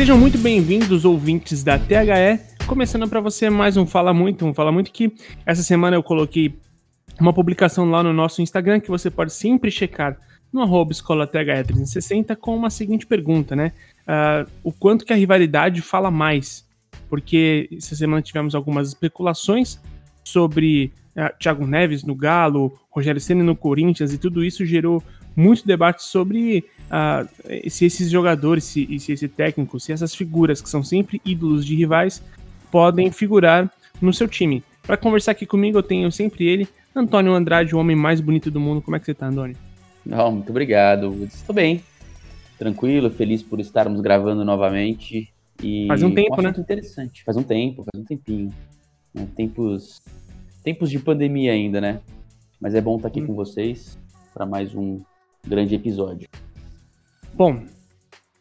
Sejam muito bem-vindos, ouvintes da THE. Começando para você mais um Fala Muito, um Fala Muito que essa semana eu coloquei uma publicação lá no nosso Instagram que você pode sempre checar no arroba escola THE360 com uma seguinte pergunta, né? Uh, o quanto que a rivalidade fala mais? Porque essa semana tivemos algumas especulações sobre uh, Thiago Neves no Galo, Rogério Senna no Corinthians e tudo isso gerou muito debate sobre uh, se esses jogadores, se, se esse técnico, se essas figuras que são sempre ídolos de rivais podem figurar no seu time. Para conversar aqui comigo, eu tenho sempre ele, Antônio Andrade, o homem mais bonito do mundo. Como é que você tá, Antônio? Não, muito obrigado. Estou bem. Tranquilo, feliz por estarmos gravando novamente. E faz um tempo, um né? interessante. Faz um tempo, faz um tempinho. Né? Tempos, tempos de pandemia ainda, né? Mas é bom estar aqui hum. com vocês para mais um grande episódio. Bom,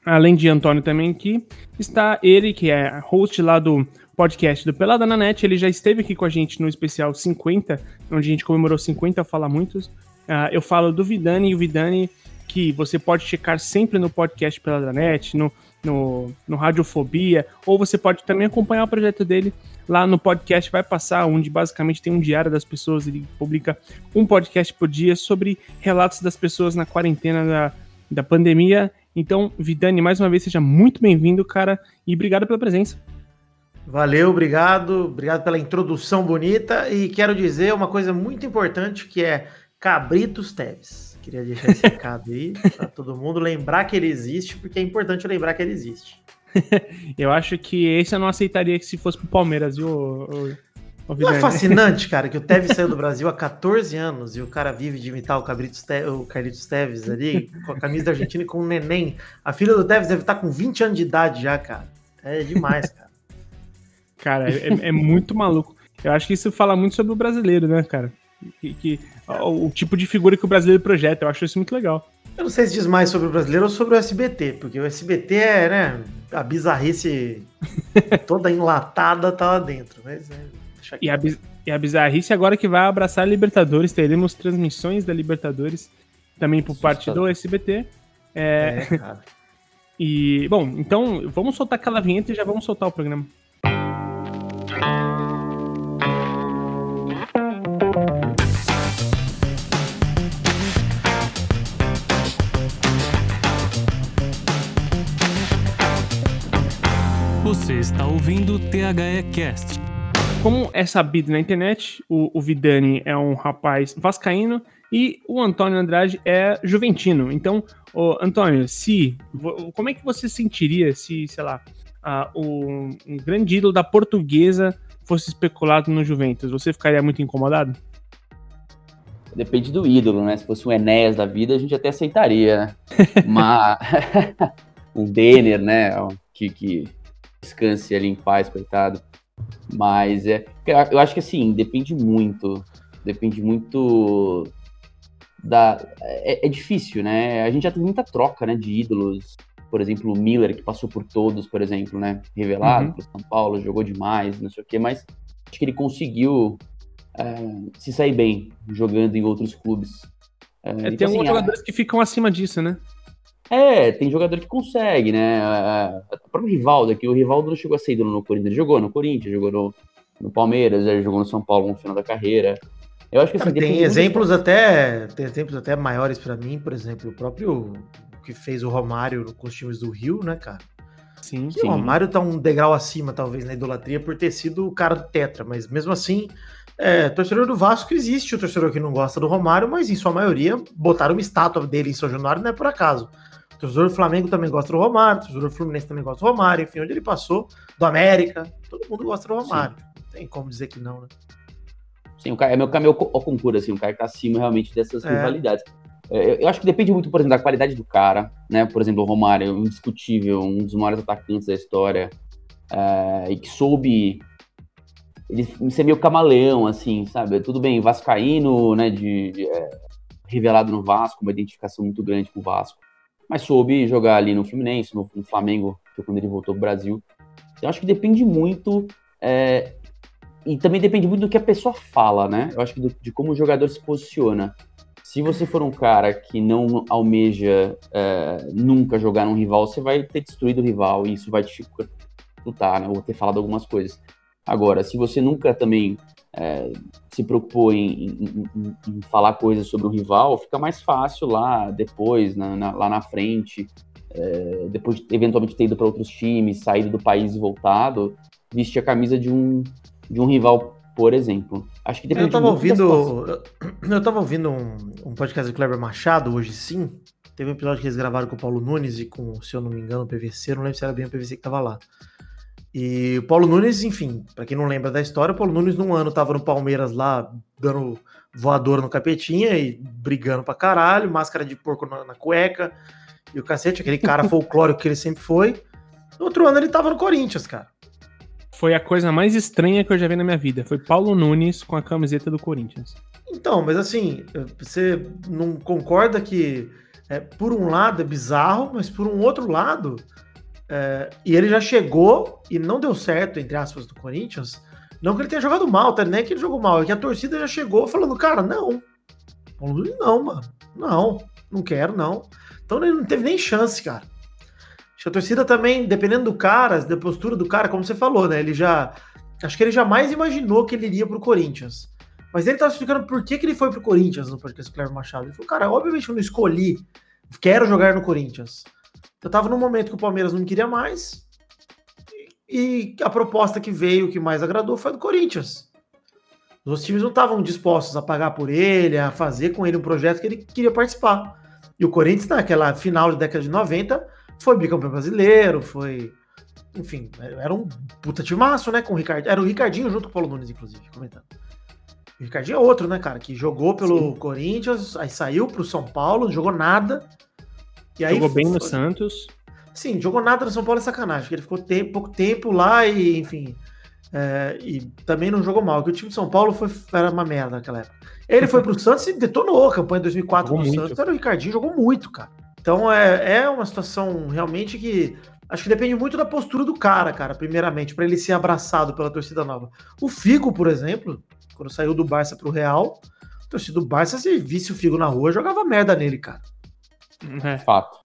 além de Antônio também aqui, está ele, que é host lá do podcast do Pelada na Net. Ele já esteve aqui com a gente no especial 50, onde a gente comemorou 50 Fala Muitos. Uh, eu falo do Vidani, e o Vidani que você pode checar sempre no podcast Pelada na Net, no, no, no Radiofobia, ou você pode também acompanhar o projeto dele lá no podcast Vai Passar, onde basicamente tem um diário das pessoas, ele publica um podcast por dia sobre relatos das pessoas na quarentena da, da pandemia. Então, Vidani, mais uma vez, seja muito bem-vindo, cara, e obrigado pela presença. Valeu, obrigado, obrigado pela introdução bonita e quero dizer uma coisa muito importante que é Cabritos Teves. Queria deixar esse recado aí para todo mundo lembrar que ele existe, porque é importante lembrar que ele existe. eu acho que esse eu não aceitaria que se fosse pro Palmeiras, viu? Não é fascinante, cara, que o Tevez saiu do Brasil há 14 anos e o cara vive de imitar o, Cabritos Te o Carlitos Teves ali, com a camisa da Argentina e com o neném. A filha do Tevez deve estar com 20 anos de idade já, cara. É demais, cara. Cara, é, é, muito maluco. Eu acho que isso fala muito sobre o brasileiro, né, cara? Que, que o, o, tipo de figura que o brasileiro projeta. Eu acho isso muito legal. Eu não sei se diz mais sobre o brasileiro ou sobre o SBT, porque o SBT é, né, a bizarrice toda enlatada tá lá dentro. Mas, é, e, a, e a bizarrice agora que vai abraçar a Libertadores, teremos transmissões da Libertadores também por parte do SBT. É, é cara. E, bom, então vamos soltar aquela vinheta e já vamos soltar o programa. Você está ouvindo o THE Cast. Como é sabido na internet, o, o Vidani é um rapaz vascaíno e o Antônio Andrade é juventino. Então, ô, Antônio, se como é que você sentiria se, sei lá, uh, o, um grande ídolo da portuguesa fosse especulado no Juventus? Você ficaria muito incomodado? Depende do ídolo, né? Se fosse um Enéas da vida, a gente até aceitaria, né? Mas um Denner, né? Que, que descanse ali em paz, coitado. Mas é, eu acho que assim, depende muito. Depende muito da. É, é, difícil, né? A gente já teve muita troca, né? De ídolos. Por exemplo, o Miller, que passou por todos, por exemplo, né? Revelado uhum. pro São Paulo, jogou demais, não sei o quê, mas acho que ele conseguiu é, se sair bem jogando em outros clubes. É, é, tem então, alguns assim, jogadores que ficam acima disso, né? É, tem jogador que consegue, né? O próprio Rivaldo aqui, o Rivaldo não chegou a ser ídolo no Corinthians, ele jogou no Corinthians, jogou no, no Palmeiras, ele jogou no São Paulo no final da carreira. Eu acho que assim, tem exemplos até tem exemplos até maiores para mim, por exemplo, o próprio que fez o Romário com os times do Rio, né, cara? Sim, sim. O Romário tá um degrau acima, talvez, na idolatria por ter sido o cara do Tetra, mas mesmo assim, é, torcedor do Vasco existe o torcedor que não gosta do Romário, mas em sua maioria botaram uma estátua dele em São Januário, não é por acaso. O torcedor do Flamengo também gosta do Romário, o torcedor do Fluminense também gosta do Romário, enfim, onde ele passou, do América, todo mundo gosta do Romário. Sim. Não tem como dizer que não, né? Sim, o cara é meu caminho ao concurso, assim, o cara que tá acima realmente dessas é. rivalidades. É, eu acho que depende muito, por exemplo, da qualidade do cara, né? Por exemplo, o Romário, é indiscutível, um dos maiores atacantes da história, é, e que soube ele ser meio camaleão, assim, sabe? Tudo bem, vascaíno, né, de, de é, revelado no Vasco, uma identificação muito grande com o Vasco mas soube jogar ali no Fluminense, no, no Flamengo, quando ele voltou pro Brasil. Eu acho que depende muito. É, e também depende muito do que a pessoa fala, né? Eu acho que do, de como o jogador se posiciona. se você for um cara que não almeja é, nunca jogar num rival, você vai ter destruído o rival e isso vai dificultar, né? Ou ter falado algumas coisas. Agora, se você nunca também é, se preocupou em, em, em, em, falar coisas sobre o rival, fica mais fácil lá depois, na, na, lá na frente, é, depois de eventualmente ter ido para outros times, saído do país e voltado, vestir a camisa de um, de um rival por exemplo. Acho que depende eu tava ouvindo, eu tava ouvindo um, um podcast do Kleber Machado hoje sim. Teve um episódio que eles gravaram com o Paulo Nunes e com, se eu não me engano, o PVC, não lembro se era bem o PVC que tava lá. E o Paulo Nunes, enfim, para quem não lembra da história, o Paulo Nunes num ano tava no Palmeiras lá, dando voadora no capetinha e brigando pra caralho, máscara de porco na, na cueca e o cacete, aquele cara folclórico que ele sempre foi. No outro ano ele tava no Corinthians, cara foi a coisa mais estranha que eu já vi na minha vida. Foi Paulo Nunes com a camiseta do Corinthians. Então, mas assim, você não concorda que, é, por um lado, é bizarro, mas por um outro lado, é, e ele já chegou e não deu certo, entre aspas, do Corinthians. Não que ele tenha jogado mal, tá? Nem que ele jogou mal, é que a torcida já chegou falando, cara, não. Nunes não, mano. Não, não quero, não. Então ele não teve nem chance, cara. Acho que a torcida também, dependendo do cara, da postura do cara, como você falou, né? Ele já. Acho que ele jamais imaginou que ele iria pro Corinthians. Mas ele tava explicando por que, que ele foi pro Corinthians no podcast Cleber Machado. Ele falou, cara, obviamente eu não escolhi, quero jogar no Corinthians. Eu tava num momento que o Palmeiras não me queria mais. E a proposta que veio, que mais agradou, foi do Corinthians. Os times não estavam dispostos a pagar por ele, a fazer com ele um projeto que ele queria participar. E o Corinthians, naquela final da década de 90, foi bicampeão brasileiro, foi. Enfim, era um puta timaço, né? Com o Ricardinho. Era o Ricardinho junto com o Paulo Nunes, inclusive, comentando. O Ricardinho é outro, né, cara? Que jogou pelo Sim. Corinthians, aí saiu pro São Paulo, não jogou nada. E aí jogou bem foi... no Santos. Sim, jogou nada no São Paulo é sacanagem, porque ele ficou tempo, pouco tempo lá e, enfim. É, e também não jogou mal, porque o time de São Paulo foi, era uma merda naquela época. Ele foi pro Santos e detonou a campanha de 2004 jogou do muito. Santos. Era o Ricardinho, jogou muito, cara. Então é, é uma situação realmente que acho que depende muito da postura do cara, cara, primeiramente, para ele ser abraçado pela torcida nova. O Figo, por exemplo, quando saiu do Barça pro Real, a torcida do Barça, se visse o Figo na rua, jogava merda nele, cara. É. Fato.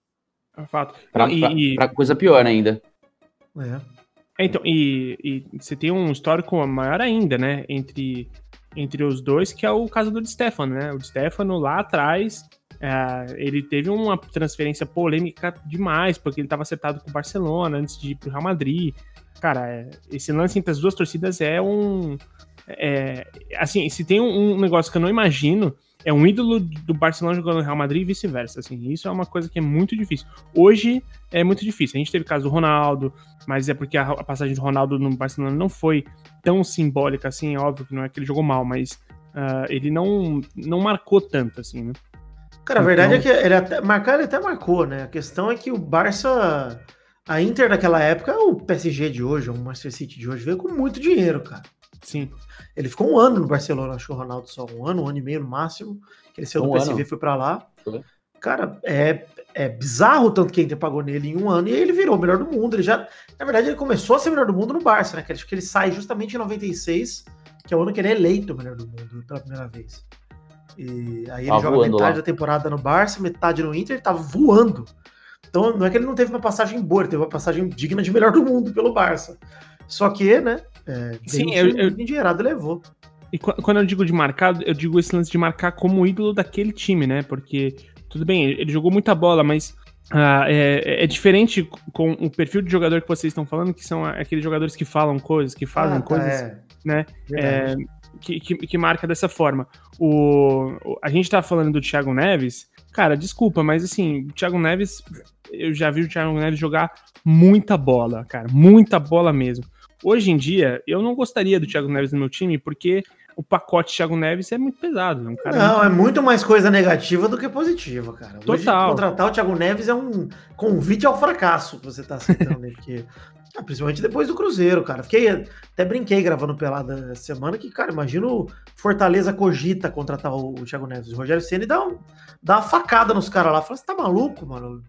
É fato. Pra, e, pra, pra coisa pior ainda. É. é. Então, e, e, você tem um histórico maior ainda, né? Entre, entre os dois, que é o caso do Di Stefano, né? O Di Stefano lá atrás é, ele teve uma transferência polêmica demais, porque ele estava acertado com o Barcelona antes de ir para o Real Madrid. Cara, é, esse lance entre as duas torcidas é um. É, assim, se tem um, um, negócio que eu não imagino, é um ídolo do Barcelona jogando no Real Madrid e vice-versa. Assim, isso é uma coisa que é muito difícil. Hoje é muito difícil. A gente teve o caso do Ronaldo, mas é porque a, passagem do Ronaldo no Barcelona não foi tão simbólica assim. É óbvio que não é que ele jogou mal, mas uh, ele não, não marcou tanto, assim, né? Cara, a verdade é então... é que ele até, marcar ele até marcou, né? A questão é que o Barça, a Inter naquela época, o PSG de hoje, o Manchester City de hoje, veio com muito dinheiro, cara. Sim. Ele ficou um ano no Barcelona, acho que o Ronaldo só um ano, um ano e meio no máximo, que ele saiu um do PSV e foi para lá. Cara, é, é bizarro o tanto que a Inter pagou nele em um ano e aí ele virou o melhor do mundo. Ele já, na verdade, ele começou a ser o melhor do mundo no Barça, né? Que acho que ele sai justamente em 96, que é o ano que ele é eleito o melhor do mundo pela primeira vez. E aí ele tá joga metade lá. da temporada no Barça, metade no Inter, ele tava voando. Então não é que ele não teve uma passagem boa, ele teve uma passagem digna de melhor do mundo pelo Barça. Só que, né, é, Sim, eu, eu, endinheirado levou. E quando eu digo de marcado, eu digo esse lance de marcar como ídolo daquele time, né? Porque, tudo bem, ele jogou muita bola, mas ah, é, é, diferente com o perfil de jogador que vocês estão falando, que são aqueles jogadores que falam coisas, que fazem ah, tá, coisas, é. né? É, que, que, que, marca dessa forma. O, a gente tá falando do Thiago Neves, cara, desculpa, mas assim, o Thiago Neves, eu já vi o Thiago Neves jogar muita bola, cara, muita bola mesmo. Hoje em dia, eu não gostaria do Thiago Neves no meu time, porque o pacote Thiago Neves é muito pesado. É um cara não, muito... é muito mais coisa negativa do que positiva, cara. Hoje, Total. contratar o Thiago Neves é um convite ao fracasso que você tá citando aí, porque ah, principalmente depois do Cruzeiro, cara. Fiquei, até brinquei gravando pelada essa semana que, cara, imagina o Fortaleza cogita contratar o, o Thiago Neves. O Rogério Ceni dá, um, dá uma facada nos caras lá. Fala, você tá maluco, mano?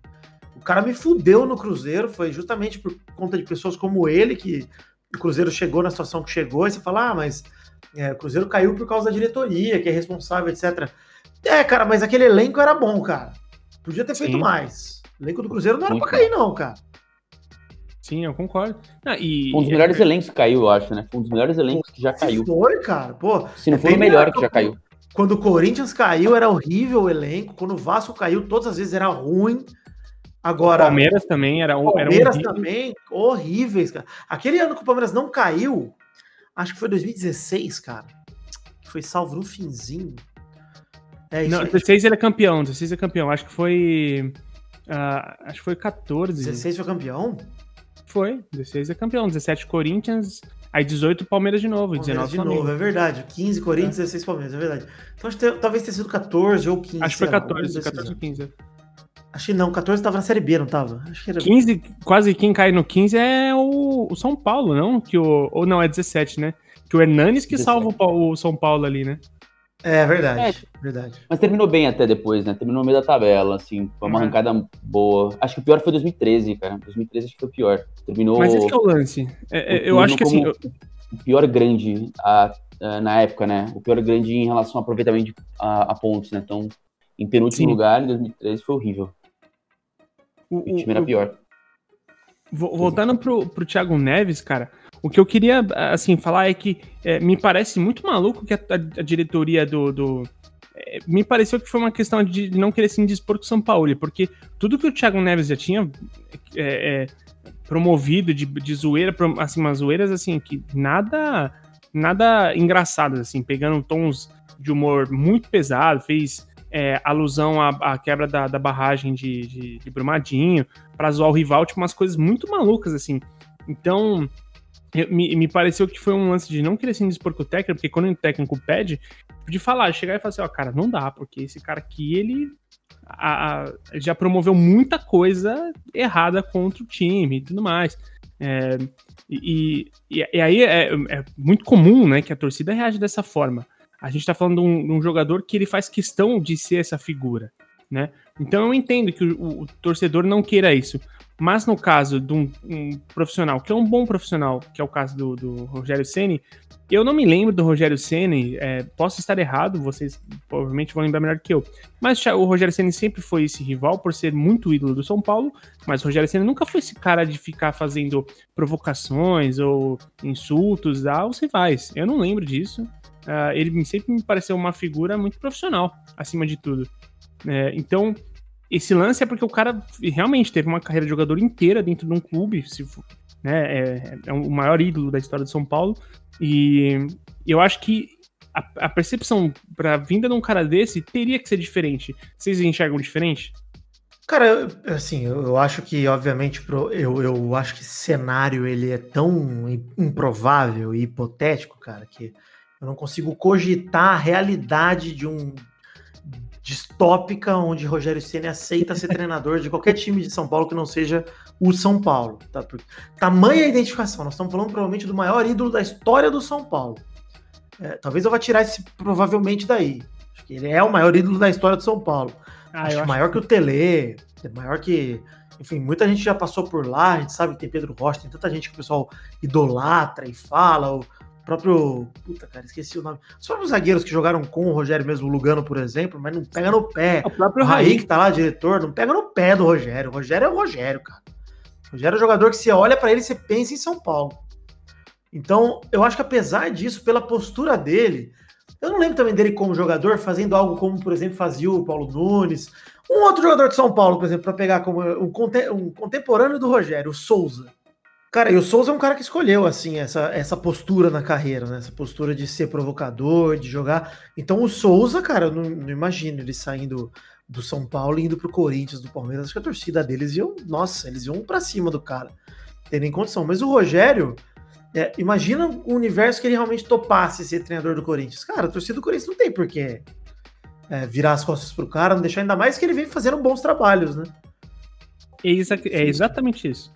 O cara me fudeu no Cruzeiro. Foi justamente por conta de pessoas como ele que o Cruzeiro chegou na situação que chegou. E você fala, ah, mas é, o Cruzeiro caiu por causa da diretoria, que é responsável, etc. É, cara, mas aquele elenco era bom, cara. Podia ter feito Sim. mais. O elenco do Cruzeiro não era Muito pra cair, não, cara. Sim, eu concordo. Ah, e... Um dos melhores elencos que caiu, eu acho, né? Um dos melhores elencos que já caiu. Foi, cara. Pô, Se não foi o melhor que já caiu. Quando o Corinthians caiu, era horrível o elenco. Quando o Vasco caiu, todas as vezes era ruim. Agora. O Palmeiras também era, Palmeiras era também, horríveis, cara. Aquele ano que o Palmeiras não caiu, acho que foi 2016, cara. Foi salvo no finzinho. É isso. Não, 16 ele é campeão, 16 é campeão. Acho que foi. Uh, acho que foi 14. 16 foi campeão? Foi, 16 é campeão, 17 Corinthians, aí 18 Palmeiras de novo, Palmeiras 19 de Flamengo. novo, é verdade. 15 Corinthians, é. 16 Palmeiras, é verdade. Então acho que talvez tenha sido 14 ou 15. Acho que foi 14, 14 ou 15. Acho que não, 14 tava na Série B, não tava? Acho que era... 15, quase quem cai no 15 é o, o São Paulo, não? Que o, ou não, é 17, né? Que o Hernanes que 17. salva o, o São Paulo ali, né? É verdade, é, verdade. Mas terminou bem até depois, né? Terminou no meio da tabela, assim, foi uma uhum. arrancada boa. Acho que o pior foi 2013, cara. 2013 acho que foi o pior. Terminou. Mas esse que é o lance. É, é, eu acho que assim. Eu... O pior grande a, a, na época, né? O pior grande em relação ao aproveitamento a, a pontos, né? Então, em penúltimo Sim. lugar, em 2013, foi horrível. O, o time era pior. Voltando pro, pro Thiago Neves, cara, o que eu queria, assim, falar é que é, me parece muito maluco que a, a, diretoria do. do é, me pareceu que foi uma questão de não querer se indispor com o São Paulo, porque tudo que o Thiago Neves já tinha é, é promovido de, de zoeira, assim, umas zoeiras, assim, que nada nada engraçadas, assim, pegando tons de humor muito pesado, fez é, alusão à, à, quebra da, da barragem de, de, de Brumadinho, pra zoar o rival, tipo, umas coisas muito malucas, assim. Então, me, me pareceu que foi um lance de não querer se indispor com o técnico, porque quando o técnico pede, de falar, chegar e falar assim, ó, cara, não dá, porque esse cara aqui, ele a, a, já promoveu muita coisa errada contra o time e tudo mais. É, e, e, e, aí é, é, muito comum, né, que a torcida reage dessa forma. A gente tá falando de um, de um jogador que ele faz questão de ser essa figura, né? Então eu entendo que o, o torcedor não queira isso. Mas no caso de um, um, profissional, que é um bom profissional, que é o caso do, do Rogério Ceni, eu não me lembro do Rogério Ceni, é, posso estar errado, vocês provavelmente vão lembrar melhor que eu. Mas o Rogério Ceni sempre foi esse rival por ser muito ídolo do São Paulo, mas o Rogério Ceni nunca foi esse cara de ficar fazendo provocações ou insultos aos rivais. Eu não lembro disso. Uh, ele sempre me pareceu uma figura muito profissional, acima de tudo. É, então, esse lance é porque o cara realmente teve uma carreira de jogador inteira dentro de um clube, se, né, é, é o maior ídolo da história de São Paulo, e eu acho que a, a percepção pra vinda de um cara desse teria que ser diferente. Vocês enxergam diferente? Cara, assim, eu acho que, obviamente, eu, eu acho que esse cenário ele é tão improvável e hipotético, cara, que eu não consigo cogitar a realidade de um distópica onde Rogério Ceni aceita ser treinador de qualquer time de São Paulo que não seja o São Paulo. Tá? Tamanha identificação. Nós estamos falando provavelmente do maior ídolo da história do São Paulo. É, talvez eu vá tirar esse provavelmente daí. Acho que ele é o maior ídolo da história do São Paulo. Ah, acho, acho maior que o Tele, é maior que. Enfim, muita gente já passou por lá, a gente sabe que tem Pedro Rocha, tem tanta gente que o pessoal idolatra e fala. O, próprio. Puta, cara, esqueci o nome. Os próprios zagueiros que jogaram com o Rogério mesmo, o Lugano, por exemplo, mas não pega no pé. O próprio o Raí, que tá lá, diretor, não pega no pé do Rogério. O Rogério é o Rogério, cara. O Rogério é um jogador que você olha para ele e você pensa em São Paulo. Então, eu acho que apesar disso, pela postura dele, eu não lembro também dele como jogador fazendo algo como, por exemplo, fazia o Paulo Nunes. Um outro jogador de São Paulo, por exemplo, para pegar como um, contemporâneo do Rogério, o Souza. Cara, e o Souza é um cara que escolheu, assim, essa, essa postura na carreira, né? Essa postura de ser provocador, de jogar. Então o Souza, cara, eu não, não imagino ele saindo do São Paulo e indo pro Corinthians, do Palmeiras. Acho que a torcida deles iam, nossa, eles iam pra cima do cara. Tem nem condição. Mas o Rogério, é, imagina o universo que ele realmente topasse ser treinador do Corinthians. Cara, a torcida do Corinthians não tem porquê é, virar as costas pro cara, não deixar ainda mais que ele vem fazendo bons trabalhos, né? É, exa é exatamente isso.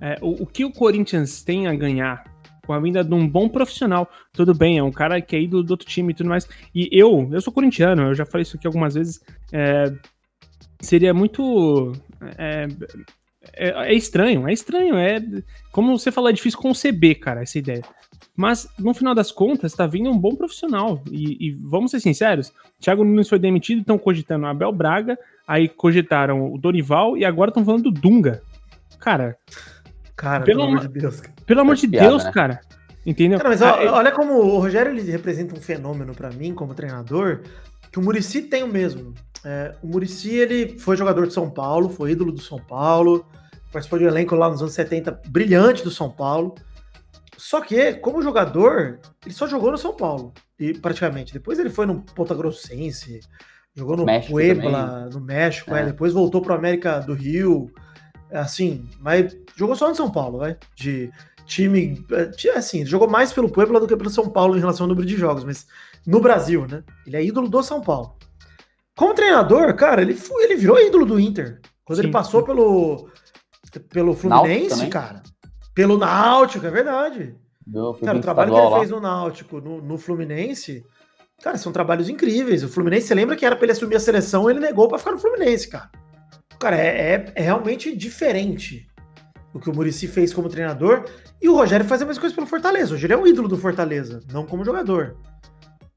É, o, o, que o Corinthians tem a ganhar com a vinda de um bom profissional, tudo bem, é um cara que é ídolo do outro time e tudo mais. E eu, eu sou corintiano, eu já falei isso aqui algumas vezes. É, seria muito. É, é, é, estranho, é estranho. É, como você falou, é difícil conceber, cara, essa ideia. Mas, no final das contas, tá vindo um bom profissional. E, e vamos ser sinceros: Thiago Nunes foi demitido, estão cogitando Abel Braga, aí cogitaram o Dorival e agora estão falando do Dunga. Cara. Cara, pelo, pelo amor de Deus. Pelo amor de piada, Deus, né? cara. Entendeu? Cara, mas ah, olha como o Rogério ele representa um fenômeno para mim como treinador que o Murici tem o mesmo. É, o Murici ele foi jogador de São Paulo, foi ídolo do São Paulo, participou de um elenco lá nos anos 70 brilhante do São Paulo. Só que, como jogador, ele só jogou no São Paulo, e praticamente. Depois ele foi no Ponta Grossense, jogou no México Puebla, também. no México, é. É, depois voltou para América do Rio, assim, mas jogou só no São Paulo, vai, de time, é, assim, jogou mais pelo Puebla do que pelo São Paulo em relação ao número de jogos, mas no Brasil, né? Ele é ídolo do São Paulo. Como treinador, cara, ele, foi, ele virou ídolo do Inter. Quando Sim. ele passou pelo, pelo Fluminense, cara. Pelo Náutico, é verdade. cara, o trabalho que ele lá. fez no Náutico, no, no, Fluminense, cara, são trabalhos incríveis. O Fluminense, você lembra que era pra ele assumir a seleção, ele negou pra ficar no Fluminense, cara. Cara, é, é, é realmente diferente o que o Murici fez como treinador. E o Rogério faz a mesma coisa pelo Fortaleza. Hoje ele é um ídolo do Fortaleza, não como jogador.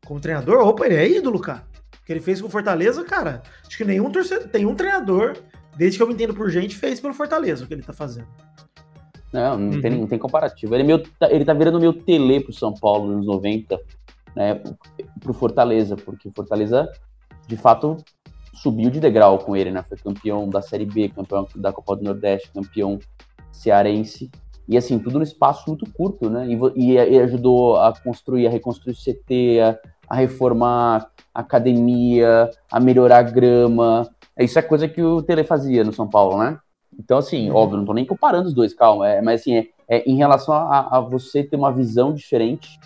Como treinador, opa, ele é ídolo, cara. O que ele fez com o Fortaleza, cara, acho que nenhum torcedor, tem um treinador, desde que eu me entendo por gente, fez pelo Fortaleza o que ele tá fazendo. Não, não, uhum. tem, não tem comparativo. Ele, é meu, ele tá virando meu tele pro São Paulo nos anos 90, né, pro Fortaleza, porque o Fortaleza, de fato, subiu de degrau com ele, né? Foi campeão da Série B, campeão da Copa do Nordeste, campeão cearense. E assim, tudo no espaço muito curto, né? E, e ajudou a construir, a reconstruir o CT, a, a, reformar a academia, a melhorar a grama. Isso é coisa que o Tele fazia no São Paulo, né? Então, assim, uhum. óbvio, não tô nem comparando os dois, calma. É, mas assim, é, é em relação a, a, você ter uma visão diferente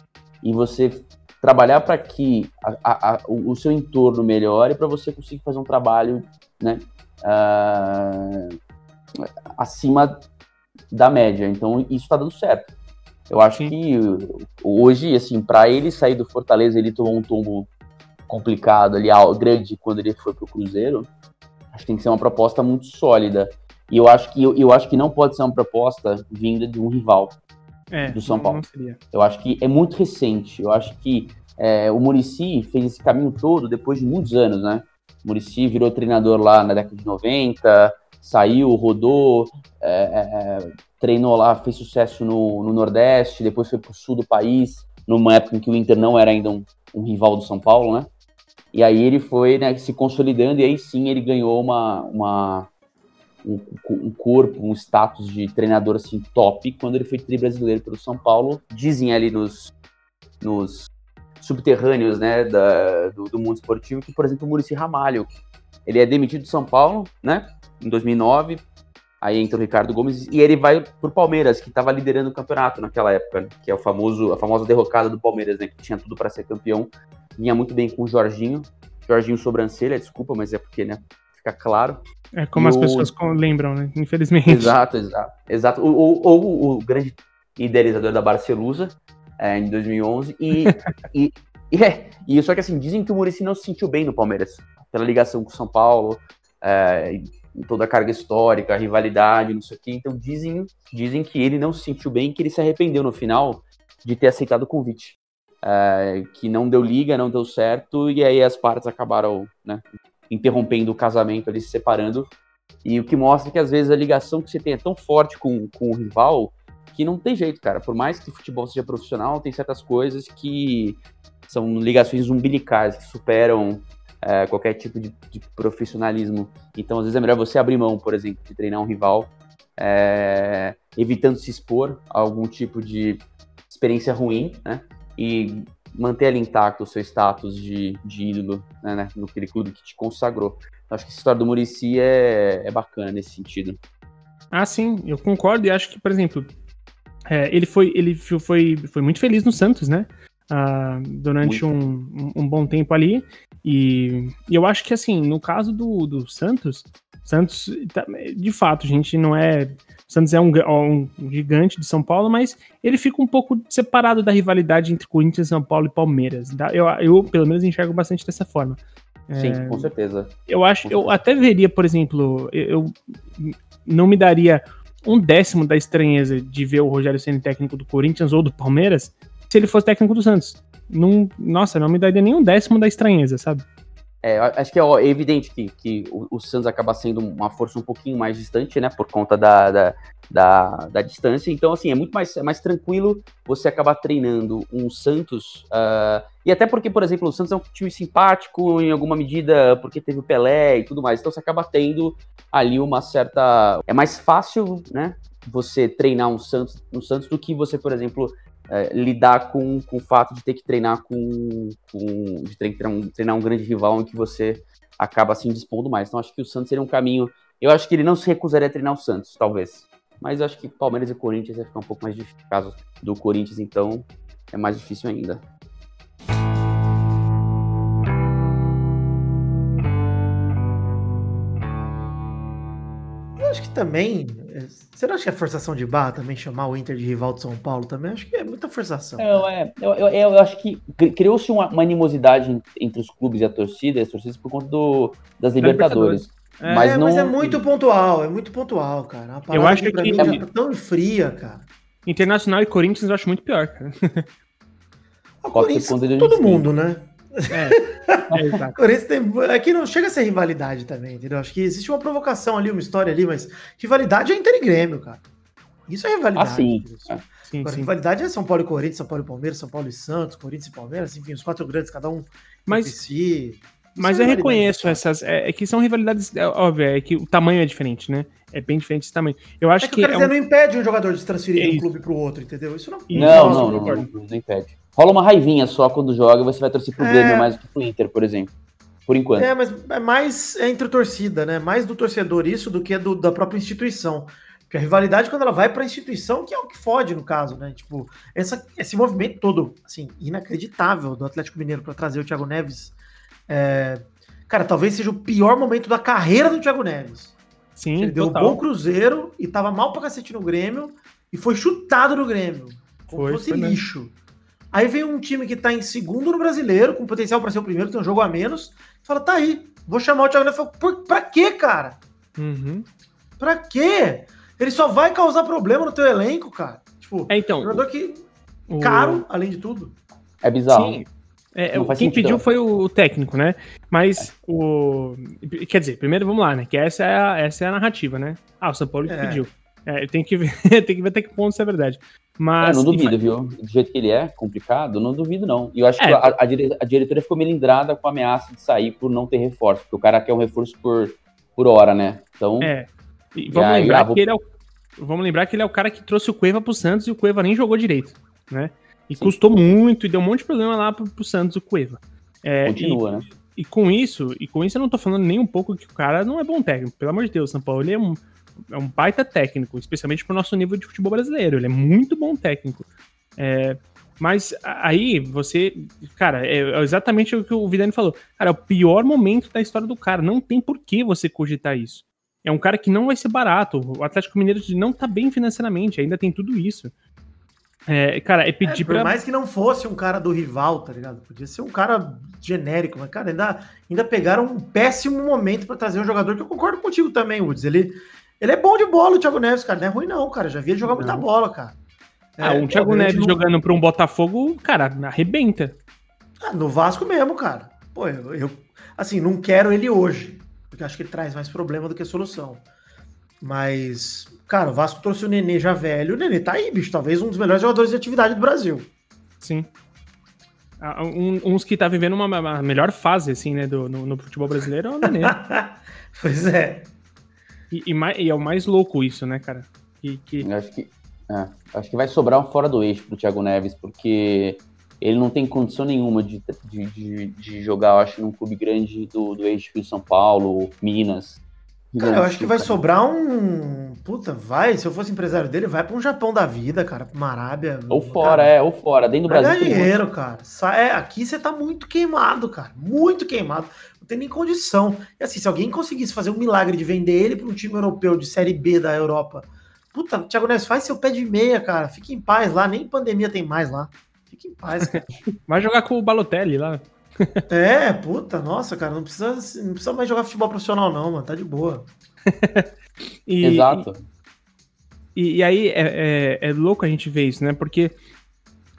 e você trabalhar para que a, o, o, seu entorno melhore para você conseguir fazer um trabalho, né? Uh, acima da média. Então isso está dando certo. Eu acho Sim. que hoje, assim, para ele sair do Fortaleza, ele tomou um tombo complicado ali, grande, quando ele foi pro Cruzeiro. Acho que tem que ser uma proposta muito sólida. E eu acho que, eu, eu acho que não pode ser uma proposta vinda de um rival é, do São Paulo. Eu acho que é muito recente. Eu acho que é, o Murici fez esse caminho todo depois de muitos anos, né? O Murici virou treinador lá na década de 90, saiu, rodou, é, é, é, treinou lá, fez sucesso no, no Nordeste, depois foi para o sul do país, numa época em que o Inter não era ainda um, um rival do São Paulo, né? E aí ele foi né, se consolidando e aí sim ele ganhou uma, uma um, corpo, um status de treinador assim top quando ele foi tri brasileiro pelo São Paulo. Dizem ali nos, nos subterrâneos né, da, do, do mundo esportivo que, por exemplo, o Murici Ramalho, ele é demitido do São Paulo, né? em 2009. Aí entra o Ricardo Gomes e ele vai pro Palmeiras, que estava liderando o campeonato naquela época, que é o famoso, a famosa derrocada do Palmeiras, né? Que tinha tudo para ser campeão. Vinha muito bem com o Jorginho. Jorginho sobrancelha, desculpa, mas é porque, né? Fica claro. É como e as o... pessoas lembram, né? Infelizmente. Exato, exato. exato. Ou, o grande idealizador da Barcelusa, é, em 2011. E, e, e, é, e só que assim, dizem que o Murici não se sentiu bem no Palmeiras, pela ligação com o São Paulo. É, toda a carga histórica, a rivalidade, não sei o quê. Então dizem, dizem que ele não se sentiu bem, que ele se arrependeu no final de ter aceitado o convite. É, que não deu liga, não deu certo, e aí as partes acabaram né, interrompendo o casamento, ali se separando. E o que mostra que às vezes a ligação que você tem é tão forte com, com o rival que não tem jeito, cara. Por mais que o futebol seja profissional, tem certas coisas que são ligações umbilicais, que superam é, qualquer tipo de, de, profissionalismo. Então, às vezes é melhor você abrir mão, por exemplo, de treinar um rival, é, evitando se expor a algum tipo de experiência ruim, né? E manter ali intacto o seu status de, de ídolo né, né, naquele clube que te consagrou. Acho que a história do Murici é, é bacana nesse sentido. Ah, sim, eu concordo e acho que, por exemplo, é, ele, foi, ele foi, foi muito feliz no Santos, né? Uh, durante um, um, bom tempo ali. E, e, eu acho que, assim, no caso do, do Santos, Santos, tá, de fato, gente não é. Santos é um, um, gigante de São Paulo, mas ele fica um pouco separado da rivalidade entre Corinthians, São Paulo e Palmeiras. Tá? Eu, eu, pelo menos, enxergo bastante dessa forma. Sim, é, com certeza. Eu acho, eu até veria, por exemplo, eu, não me daria um décimo da estranheza de ver o Rogério sendo técnico do Corinthians ou do Palmeiras se ele fosse técnico do Santos. Não, nossa, não me daria nem um décimo da estranheza, sabe? É, acho que é evidente que, que o, o, Santos acaba sendo uma força um pouquinho mais distante, né? Por conta da, da, da, da distância. Então, assim, é muito mais, é mais tranquilo você acabar treinando um Santos. Uh, e até porque, por exemplo, o Santos é um time simpático em alguma medida, porque teve o Pelé e tudo mais. Então você acaba tendo ali uma certa. É mais fácil, né? Você treinar um Santos, um Santos do que você, por exemplo, é, lidar com, com o fato de ter que treinar com, com de treinar um, treinar um grande rival em que você acaba assim dispondo mais. Então acho que o Santos seria um caminho. Eu acho que ele não se recusaria a treinar o Santos, talvez. Mas eu acho que Palmeiras e Corinthians vai ficar um pouco mais difícil. Caso do Corinthians, então, é mais difícil ainda. Também você não acha que é forçação de barra também chamar o Inter de rival de São Paulo também? Acho que é muita forçação. Eu, é, eu, eu, eu acho que criou-se uma, uma, animosidade entre os clubes e a torcida, as torcidas, por conta do, das Libertadores. É, mas, não... mas é muito pontual, é muito pontual, cara. Eu acho que, que mim é... tá tão fria, cara. Internacional e Corinthians eu acho muito pior, cara. O Corinthians, todo mundo, né? É, é. Corinthians tem. Aqui não chega a ser rivalidade também, entendeu? Acho que existe uma provocação ali, uma história ali, mas rivalidade é Inter e Grêmio, cara. Isso é rivalidade. Ah, sim. sim, Agora, sim. rivalidade é São Paulo e Corinthians, São Paulo e Palmeiras, São Paulo e Santos, Corinthians e Palmeiras, enfim, os quatro grandes, cada um mas, si. Mas é eu reconheço essas. É, é, que são rivalidades. É, óbvio, é que o tamanho é diferente, né? É bem diferente esse tamanho. Eu acho é que. que eu quero dizer, um... não impede um jogador de se transferir é de um clube para o outro, entendeu? Isso não. Não, não, não, não, não, não impede rola uma raivinha só quando joga e você vai torcer pro é... Grêmio mais do que pro Inter, por exemplo. Por enquanto. É, mas é mais entre torcida, né? Mais do torcedor isso do que do, da própria instituição. Porque a rivalidade, quando ela vai para a instituição, que é o que fode no caso, né? Tipo, essa, esse movimento todo, assim, inacreditável do Atlético Mineiro para trazer o Thiago Neves. É... Cara, talvez seja o pior momento da carreira do Thiago Neves. Sim, Ele deu um bom Cruzeiro e tava mal pra cacete no Grêmio e foi chutado no Grêmio. Como foi, fosse foi lixo. Mesmo. Aí vem um time que tá em segundo no brasileiro, com potencial para ser o primeiro, tem um jogo a menos. Fala, tá aí, vou chamar o Thiago Neves. Por, pra quê, cara? Uhum. Pra quê? Ele só vai causar problema no teu elenco, cara. Tipo, é, então, jogador que. O... Caro, além de tudo. É bizarro. Sim. É, quem sentido. pediu foi o técnico, né? Mas é. o. Quer dizer, primeiro vamos lá, né? Que essa é a, essa é a narrativa, né? Ah, o São Paulo que é. pediu. É, tem que ver, tem que ver até que ponto isso é verdade. Mas. É, não duvido, viu? Do jeito que ele é, complicado, não duvido, não. E eu acho é. que a, a, dire, a, diretoria ficou melindrada com a ameaça de sair por não ter reforço, porque o cara quer um reforço por, por hora, né? Então. É. E vamos, e aí, lembrar ah, que ele é o, vamos lembrar que ele é o cara que trouxe o Cueva pro Santos e o Cueva nem jogou direito, né? E Sim. custou muito e deu um monte de problema lá pro, pro Santos, o Cueva. É, Continua, e, né? E com isso, e com isso eu não tô falando nem um pouco que o cara não é bom técnico, pelo amor de Deus, São Paulo ele é um é um baita técnico, especialmente pro nosso nível de futebol brasileiro. Ele é muito bom técnico. É, mas aí você. Cara, é exatamente o que o Vidani falou. Cara, é o pior momento da história do cara. Não tem por que você cogitar isso. É um cara que não vai ser barato. O Atlético Mineiro não tá bem financeiramente, ainda tem tudo isso. É, cara, é pedir é, por pra... mais que não fosse um cara do rival, tá ligado? Podia ser um cara genérico, mas, cara, ainda, ainda pegaram um péssimo momento para trazer um jogador que eu concordo contigo também, Woods. Ele, ele é bom de bola, o Thiago Neves, cara. Não é ruim, não, cara. Já vi ele jogar não. muita bola, cara. Ah, é, um Thiago Neves não... jogando para um Botafogo, cara, arrebenta. Ah, no Vasco mesmo, cara. Pô, eu, eu, assim, não quero ele hoje, porque acho que ele traz mais problema do que solução. Mas, cara, o Vasco trouxe o Nenê já velho. O Nenê tá aí, bicho. Talvez um dos melhores jogadores de atividade do Brasil. Sim. Ah, um, uns que tá vivendo uma, uma, melhor fase, assim, né, do, no, no futebol brasileiro é o Nenê. pois é. E, e, e, é o mais louco isso, né, cara? Que, que... Acho, que, é, acho que vai sobrar um fora do eixo pro Thiago Neves, porque ele não tem condição nenhuma de, de, de, de jogar, eu acho, num clube grande do, do eixo de São Paulo, Minas. Cara, eu acho que vai sobrar um. Puta, vai. Se eu fosse empresário dele, vai para um Japão da vida, cara, pra uma Arábia. Ou fora, cara. é, ou fora. Dentro do Brasil. dinheiro, cara. É, aqui você tá muito queimado, cara. Muito queimado tem nem condição. E assim, se alguém conseguisse fazer um milagre de vender ele para um time europeu de Série B da Europa, puta, Thiago Neves, faz seu pé de meia, cara. Fique em paz lá, nem pandemia tem mais lá. Fique em paz, cara. Vai jogar com o Balotelli lá. é, puta, nossa, cara, não precisa, não precisa mais jogar futebol profissional, não, mano. Tá de boa. E, Exato. E, e aí é, é, é, louco a gente ver isso, né? Porque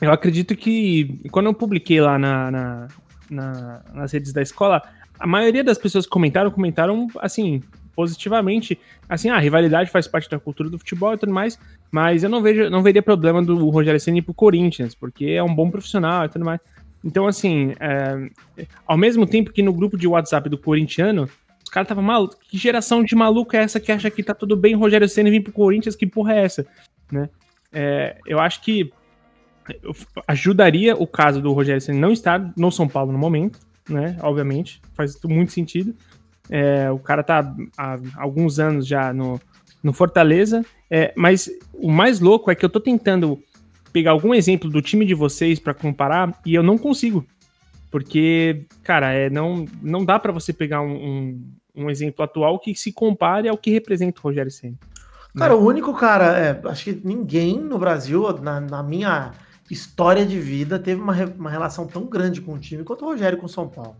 eu acredito que quando eu publiquei lá na, na, na, nas redes da escola, a maioria das pessoas que comentaram, comentaram assim, positivamente, assim, ah, a rivalidade faz parte da cultura do futebol e tudo mais, mas eu não vejo, não veria problema do Rogério Ceni pro Corinthians, porque é um bom profissional e tudo mais. Então, assim, é, ao mesmo tempo que no grupo de WhatsApp do corintiano, os caras estavam malucos. Que geração de maluco é essa que acha que tá tudo bem Rogério Senna vir pro Corinthians? Que porra é essa? Né? É, eu acho que ajudaria o caso do Rogério Senna não estar no São Paulo no momento, né? Obviamente, faz muito sentido. É, o cara tá há alguns anos já no, no Fortaleza, é, mas o mais louco é que eu tô tentando pegar algum exemplo do time de vocês para comparar e eu não consigo. Porque, cara, é, não, não dá para você pegar um, um, um, exemplo atual que se compare ao que representa o Rogério Senna. Cara, né? o único cara, é, acho que ninguém no Brasil, na, na, minha história de vida, teve uma, uma relação tão grande com o time quanto o Rogério com o São Paulo.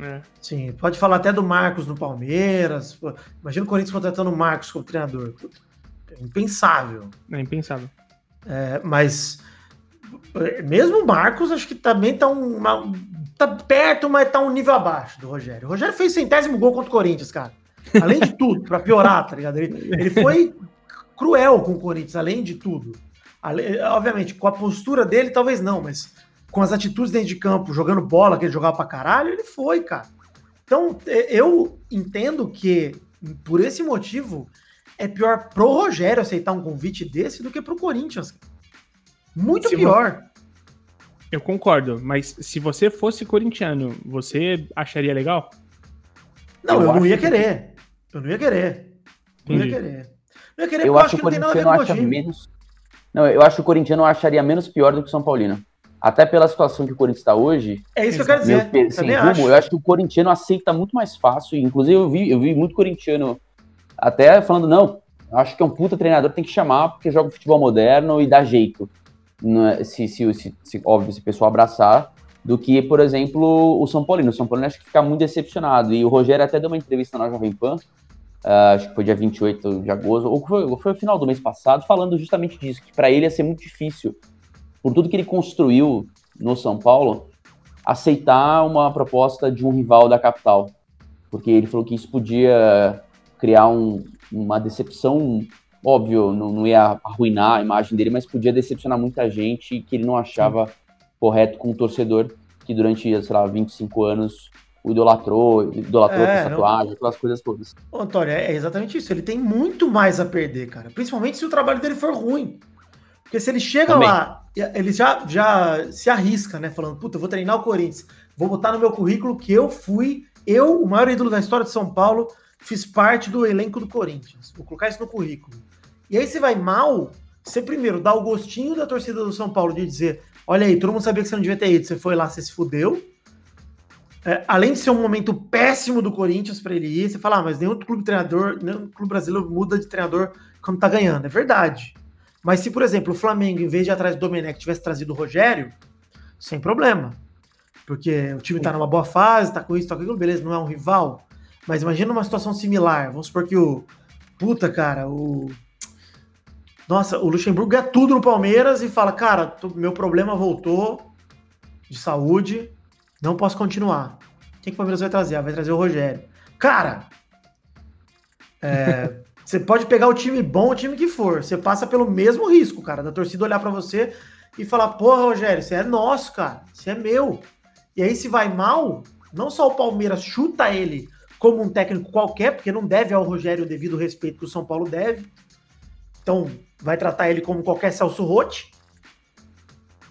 É. Sim, pode falar até do Marcos no Palmeiras. Imagina o Corinthians contratando o Marcos como treinador. É impensável. É impensável. É, mas mesmo o Marcos, acho que também tá, um, uma, tá perto, mas tá um nível abaixo do Rogério. O Rogério fez centésimo gol contra o Corinthians, cara. Além de tudo, para piorar, tá ligado? Ele, ele, foi cruel com o Corinthians, além de tudo. Obviamente, com a postura dele, talvez não, mas com as atitudes dentro de campo, jogando bola, que ele jogava pra caralho, ele foi, cara. Então, eu entendo que, por esse motivo, é pior pro Rogério aceitar um convite desse do que pro Corinthians. Muito se pior. Eu concordo, mas se você fosse corintiano, você acharia legal? Não, eu, eu não ia que... querer. Eu não ia querer. Não ia querer. Não ia querer eu acho que o corintiano acha menos. Não, eu acho que o corintiano acharia menos pior do que o São Paulino. Até pela situação que o Corinthians está hoje. É isso que eu quero dizer. Meu, sem rumo, acho. eu acho que o corintiano aceita muito mais fácil. Inclusive, eu vi, eu vi muito corintiano até falando, não, acho que é um puta treinador, tem que chamar porque joga futebol moderno e dá jeito. É, se, se, se, se, óbvio, se o pessoal abraçar, do que, por exemplo, o São Paulino. O São Paulino acho que fica muito decepcionado. E o Rogério até deu uma entrevista na Jovem Pan, uh, acho que foi dia 28 de agosto, ou foi, foi o final do mês passado, falando justamente disso, que para ele ia ser muito difícil, por tudo que ele construiu no São Paulo, aceitar uma proposta de um rival da capital. Porque ele falou que isso podia criar um, uma decepção, óbvio, não, não, ia arruinar a imagem dele, mas podia decepcionar muita gente que ele não achava correto com o torcedor que durante, sei lá, 25 anos o idolatrou, idolatrou é, com tatuagem, aquelas coisas todas. Ô, Antônio, é exatamente isso. Ele tem muito mais a perder, cara. Principalmente se o trabalho dele for ruim. Porque se ele chega Também. lá, ele já, já se arrisca, né? Falando, puta, eu vou treinar o Corinthians, vou botar no meu currículo que eu fui, eu, o maior ídolo da história de São Paulo, fiz parte do elenco do Corinthians. Vou colocar isso no currículo. E aí você vai mal, você primeiro dá o gostinho da torcida do São Paulo de dizer: olha aí, todo mundo sabia que você não devia ter ido, você foi lá, você se fudeu. É, além de ser um momento péssimo do Corinthians para ele ir, você fala, ah, mas nenhum outro clube treinador, nenhum clube brasileiro muda de treinador quando tá ganhando. É verdade. Mas se, por exemplo, o Flamengo, em vez de ir atrás do Domenech, tivesse trazido o Rogério, sem problema. Porque o time tá numa boa fase, tá com isso, tá com aquilo, beleza, não é um rival. Mas imagina uma situação similar. Vamos supor que o. Puta, cara, o. Nossa, o Luxemburgo ganha tudo no Palmeiras e fala: Cara, meu problema voltou de saúde, não posso continuar. Quem que o Palmeiras vai trazer? Ah, vai trazer o Rogério. Cara, é, você pode pegar o time bom, o time que for. Você passa pelo mesmo risco, cara, da torcida olhar para você e falar: Porra, Rogério, você é nosso, cara, você é meu. E aí, se vai mal, não só o Palmeiras chuta ele como um técnico qualquer, porque não deve ao Rogério o devido respeito que o São Paulo deve. Então, vai tratar ele como qualquer Celso Rotti.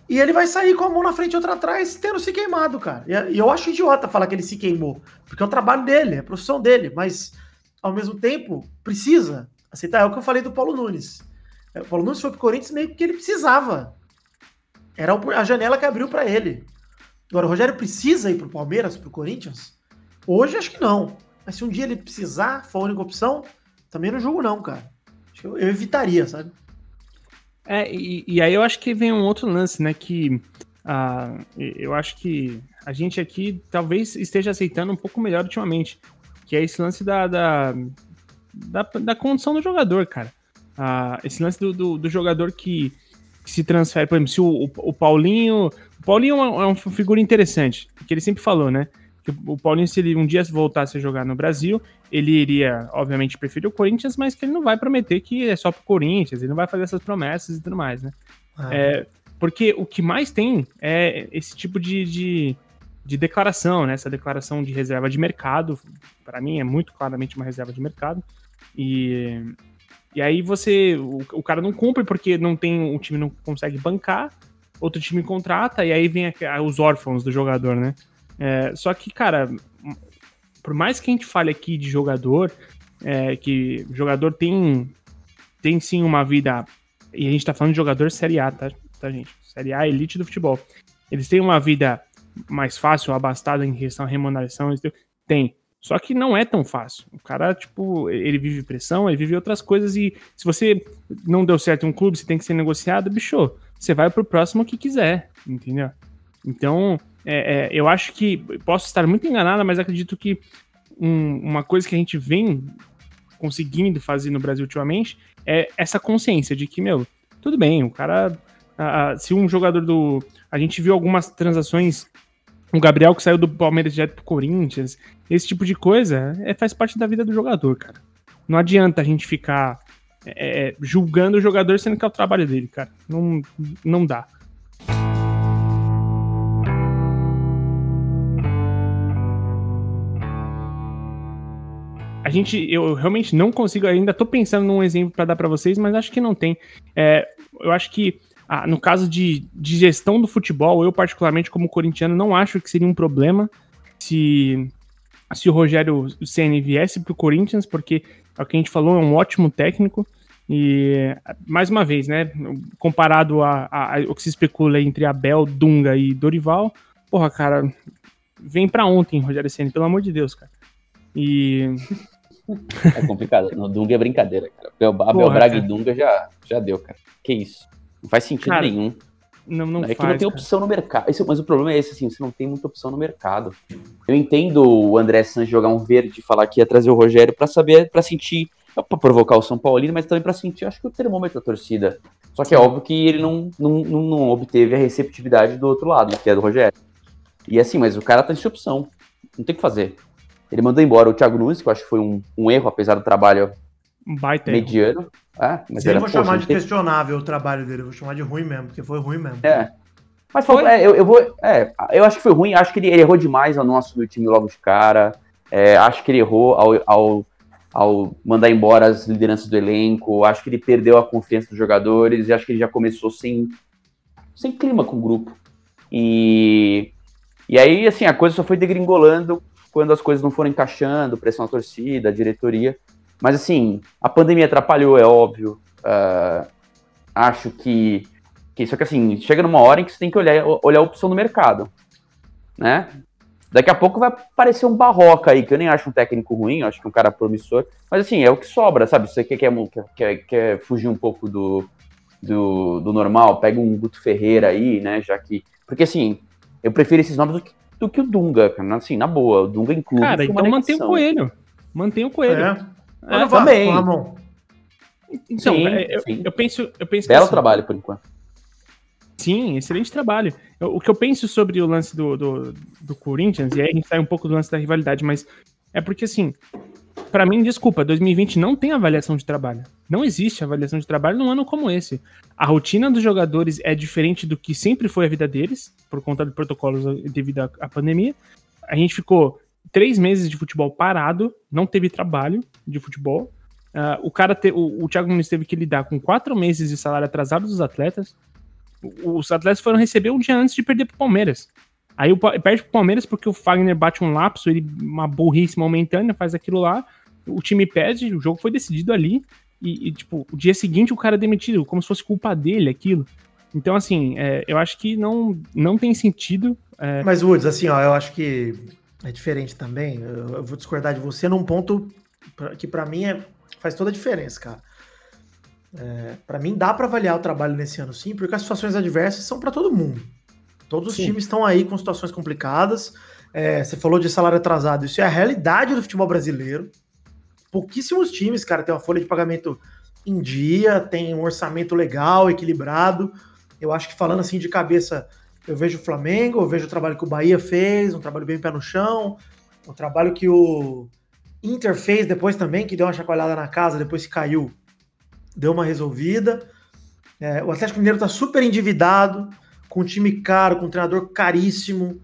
E ele vai sair com a mão na frente e outra atrás, tendo se queimado, cara. E eu acho idiota falar que ele se queimou, porque é o trabalho dele, é a profissão dele, mas ao mesmo tempo precisa aceitar. É o que eu falei do Paulo Nunes. É, o Paulo Nunes foi pro Corinthians meio que ele precisava. Era a janela que abriu para ele. Agora, o Rogério precisa ir pro Palmeiras, pro Corinthians? Hoje acho que não. Mas se um dia ele precisar, for a única opção, também não julgo não, cara. Eu evitaria, sabe? É, e, e, aí eu acho que vem um outro lance, né? Que uh, eu acho que a gente aqui talvez esteja aceitando um pouco melhor ultimamente. Que é esse lance da, da da, da condição do jogador, cara. Ah, esse lance do, do, do jogador que, que, se transfere, por exemplo, se o, o, o Paulinho. O Paulinho é uma, é uma, figura interessante, que ele sempre falou, né? O Paulinho, se ele um dia voltasse a jogar no Brasil, ele iria, obviamente, preferir o Corinthians, mas que ele não vai prometer que é só pro Corinthians, ele não vai fazer essas promessas e tudo mais, né? Ah. É, porque o que mais tem é esse tipo de, de, de declaração, né? Essa declaração de reserva de mercado, para mim é muito claramente uma reserva de mercado. E, e aí você. O, o, cara não cumpre porque não tem. O time não consegue bancar, outro time contrata, e aí vem a, os órfãos do jogador, né? É, só que, cara, por mais que a gente fale aqui de jogador, é, que jogador tem, tem sim uma vida. E a gente tá falando de jogador Série A, tá, tá, gente? Série A, elite do futebol. Eles têm uma vida mais fácil, abastada em questão à remuneração. Tem. Só que não é tão fácil. O cara, tipo, ele vive pressão, ele vive outras coisas e se você não deu certo em um clube, você tem que ser negociado, bicho, você vai pro próximo que quiser, entendeu? Então, é, é, eu acho que, posso estar muito enganada, mas acredito que um, uma coisa que a gente vem conseguindo fazer no Brasil ultimamente é essa consciência de que, meu, tudo bem, o cara. se um jogador do. A gente viu algumas transações o Gabriel que saiu do Palmeiras direto pro Corinthians, esse tipo de coisa é, faz parte da vida do jogador, cara. Não adianta a gente ficar é, é, julgando o jogador sendo que é o trabalho dele, cara. Não, não dá. A gente, eu realmente não consigo, ainda tô pensando num exemplo para dar para vocês, mas acho que não tem. É, eu acho que ah, no caso de, de gestão do futebol, eu particularmente como corintiano não acho que seria um problema se, se o Rogério Ceni viesse para o Corinthians, porque é o que a gente falou, é um ótimo técnico. E, mais uma vez, né, comparado a, a, a, o que se especula entre Abel, Dunga e Dorival, porra, cara, vem para ontem, Rogério Ceni, pelo amor de Deus, cara. E... É complicado, no Dunga é brincadeira, cara. Abel, Abel Braga cara. e Dunga já, já deu, cara. Que isso. Não faz sentido cara, nenhum. Não, não é faz, que não tem opção no mercado. Esse, mas o problema é esse, assim, você não tem muita opção no mercado. Eu entendo o André Santos jogar um verde e falar que ia trazer o Rogério para saber, para sentir, para provocar o São Paulino, mas também para sentir, acho que o termômetro da torcida. Só que é óbvio que ele não, não, não, não obteve a receptividade do outro lado, que é do Rogério. E assim, mas o cara tá sem opção. Não tem o que fazer. Ele mandou embora o Thiago Nunes, que eu acho que foi um, um erro, apesar do trabalho Baita mediano. Erro. É, mas eu não vou chamar de questionável o trabalho dele, eu vou chamar de ruim mesmo, porque foi ruim mesmo. É. Mas foi, é, eu, eu, vou. É, eu acho que foi ruim, acho que ele, ele errou demais ao não assumir o time logo de cara. É, acho que ele errou ao, ao, ao, mandar embora as lideranças do elenco. Acho que ele perdeu a confiança dos jogadores e acho que ele já começou sem, sem clima com o grupo. E, e aí, assim, a coisa só foi degringolando quando as coisas não foram encaixando, pressão da torcida, diretoria. Mas assim, a pandemia atrapalhou, é óbvio. Uh, acho que, que. Só que assim, chega numa hora em que você tem que olhar, olhar a opção no mercado. Né? Daqui a pouco vai aparecer um Barroca aí, que eu nem acho um técnico ruim, acho que um cara promissor. Mas assim, é o que sobra, sabe? Se você quer, quer, quer, quer fugir um pouco do, do, do, normal, pega um Guto Ferreira aí, né? Já que. Porque assim, eu prefiro esses nomes do que, do que o Dunga, assim, na boa. O Dunga inclui. Cara, então mantém o coelho. Mantém o coelho. É. É, eu também. Ramon. Então, sim, é, eu, sim. eu, penso, eu penso Belo assim, trabalho, por enquanto. Sim, excelente trabalho. Eu, o que eu penso sobre o lance do, do, do, Corinthians, e aí a gente sai um pouco do lance da rivalidade, mas é porque, assim, para mim, desculpa, 2020 não tem avaliação de trabalho. Não existe avaliação de trabalho num ano como esse. A rotina dos jogadores é diferente do que sempre foi a vida deles, por conta de protocolos devido à, pandemia. A gente ficou três meses de futebol parado, não teve trabalho de futebol. Uh, o cara, te, o, o Thiago Nunes teve que lidar com quatro meses de salário atrasado dos atletas. os atletas foram receber um dia antes de perder pro Palmeiras. Aí o, perde pro Palmeiras porque o Fagner bate um lapso, ele, uma burrice momentânea, faz aquilo lá. O time perde, o jogo foi decidido ali. E, e, tipo, o dia seguinte o cara é demitido, como se fosse culpa dele aquilo. Então, assim, é, eu acho que não, não tem sentido. É... Mas, Woods, assim, ó, eu acho que é diferente também. Eu, eu vou discordar de você num ponto que para mim é, faz toda a diferença, cara. É, para mim dá para avaliar o trabalho nesse ano sim, porque as situações adversas são para todo mundo. Todos sim. os times estão aí com situações complicadas. É, você falou de salário atrasado, isso é a realidade do futebol brasileiro. Pouquíssimos times, cara, tem uma folha de pagamento em dia, tem um orçamento legal, equilibrado. Eu acho que falando assim de cabeça, eu vejo o Flamengo, eu vejo o trabalho que o Bahia fez, um trabalho bem pé no chão, o trabalho que o Inter fez depois também, que deu uma chacoalhada na casa, depois que caiu, deu uma resolvida. É, o Atlético Mineiro está super endividado, com um time caro, com um treinador caríssimo,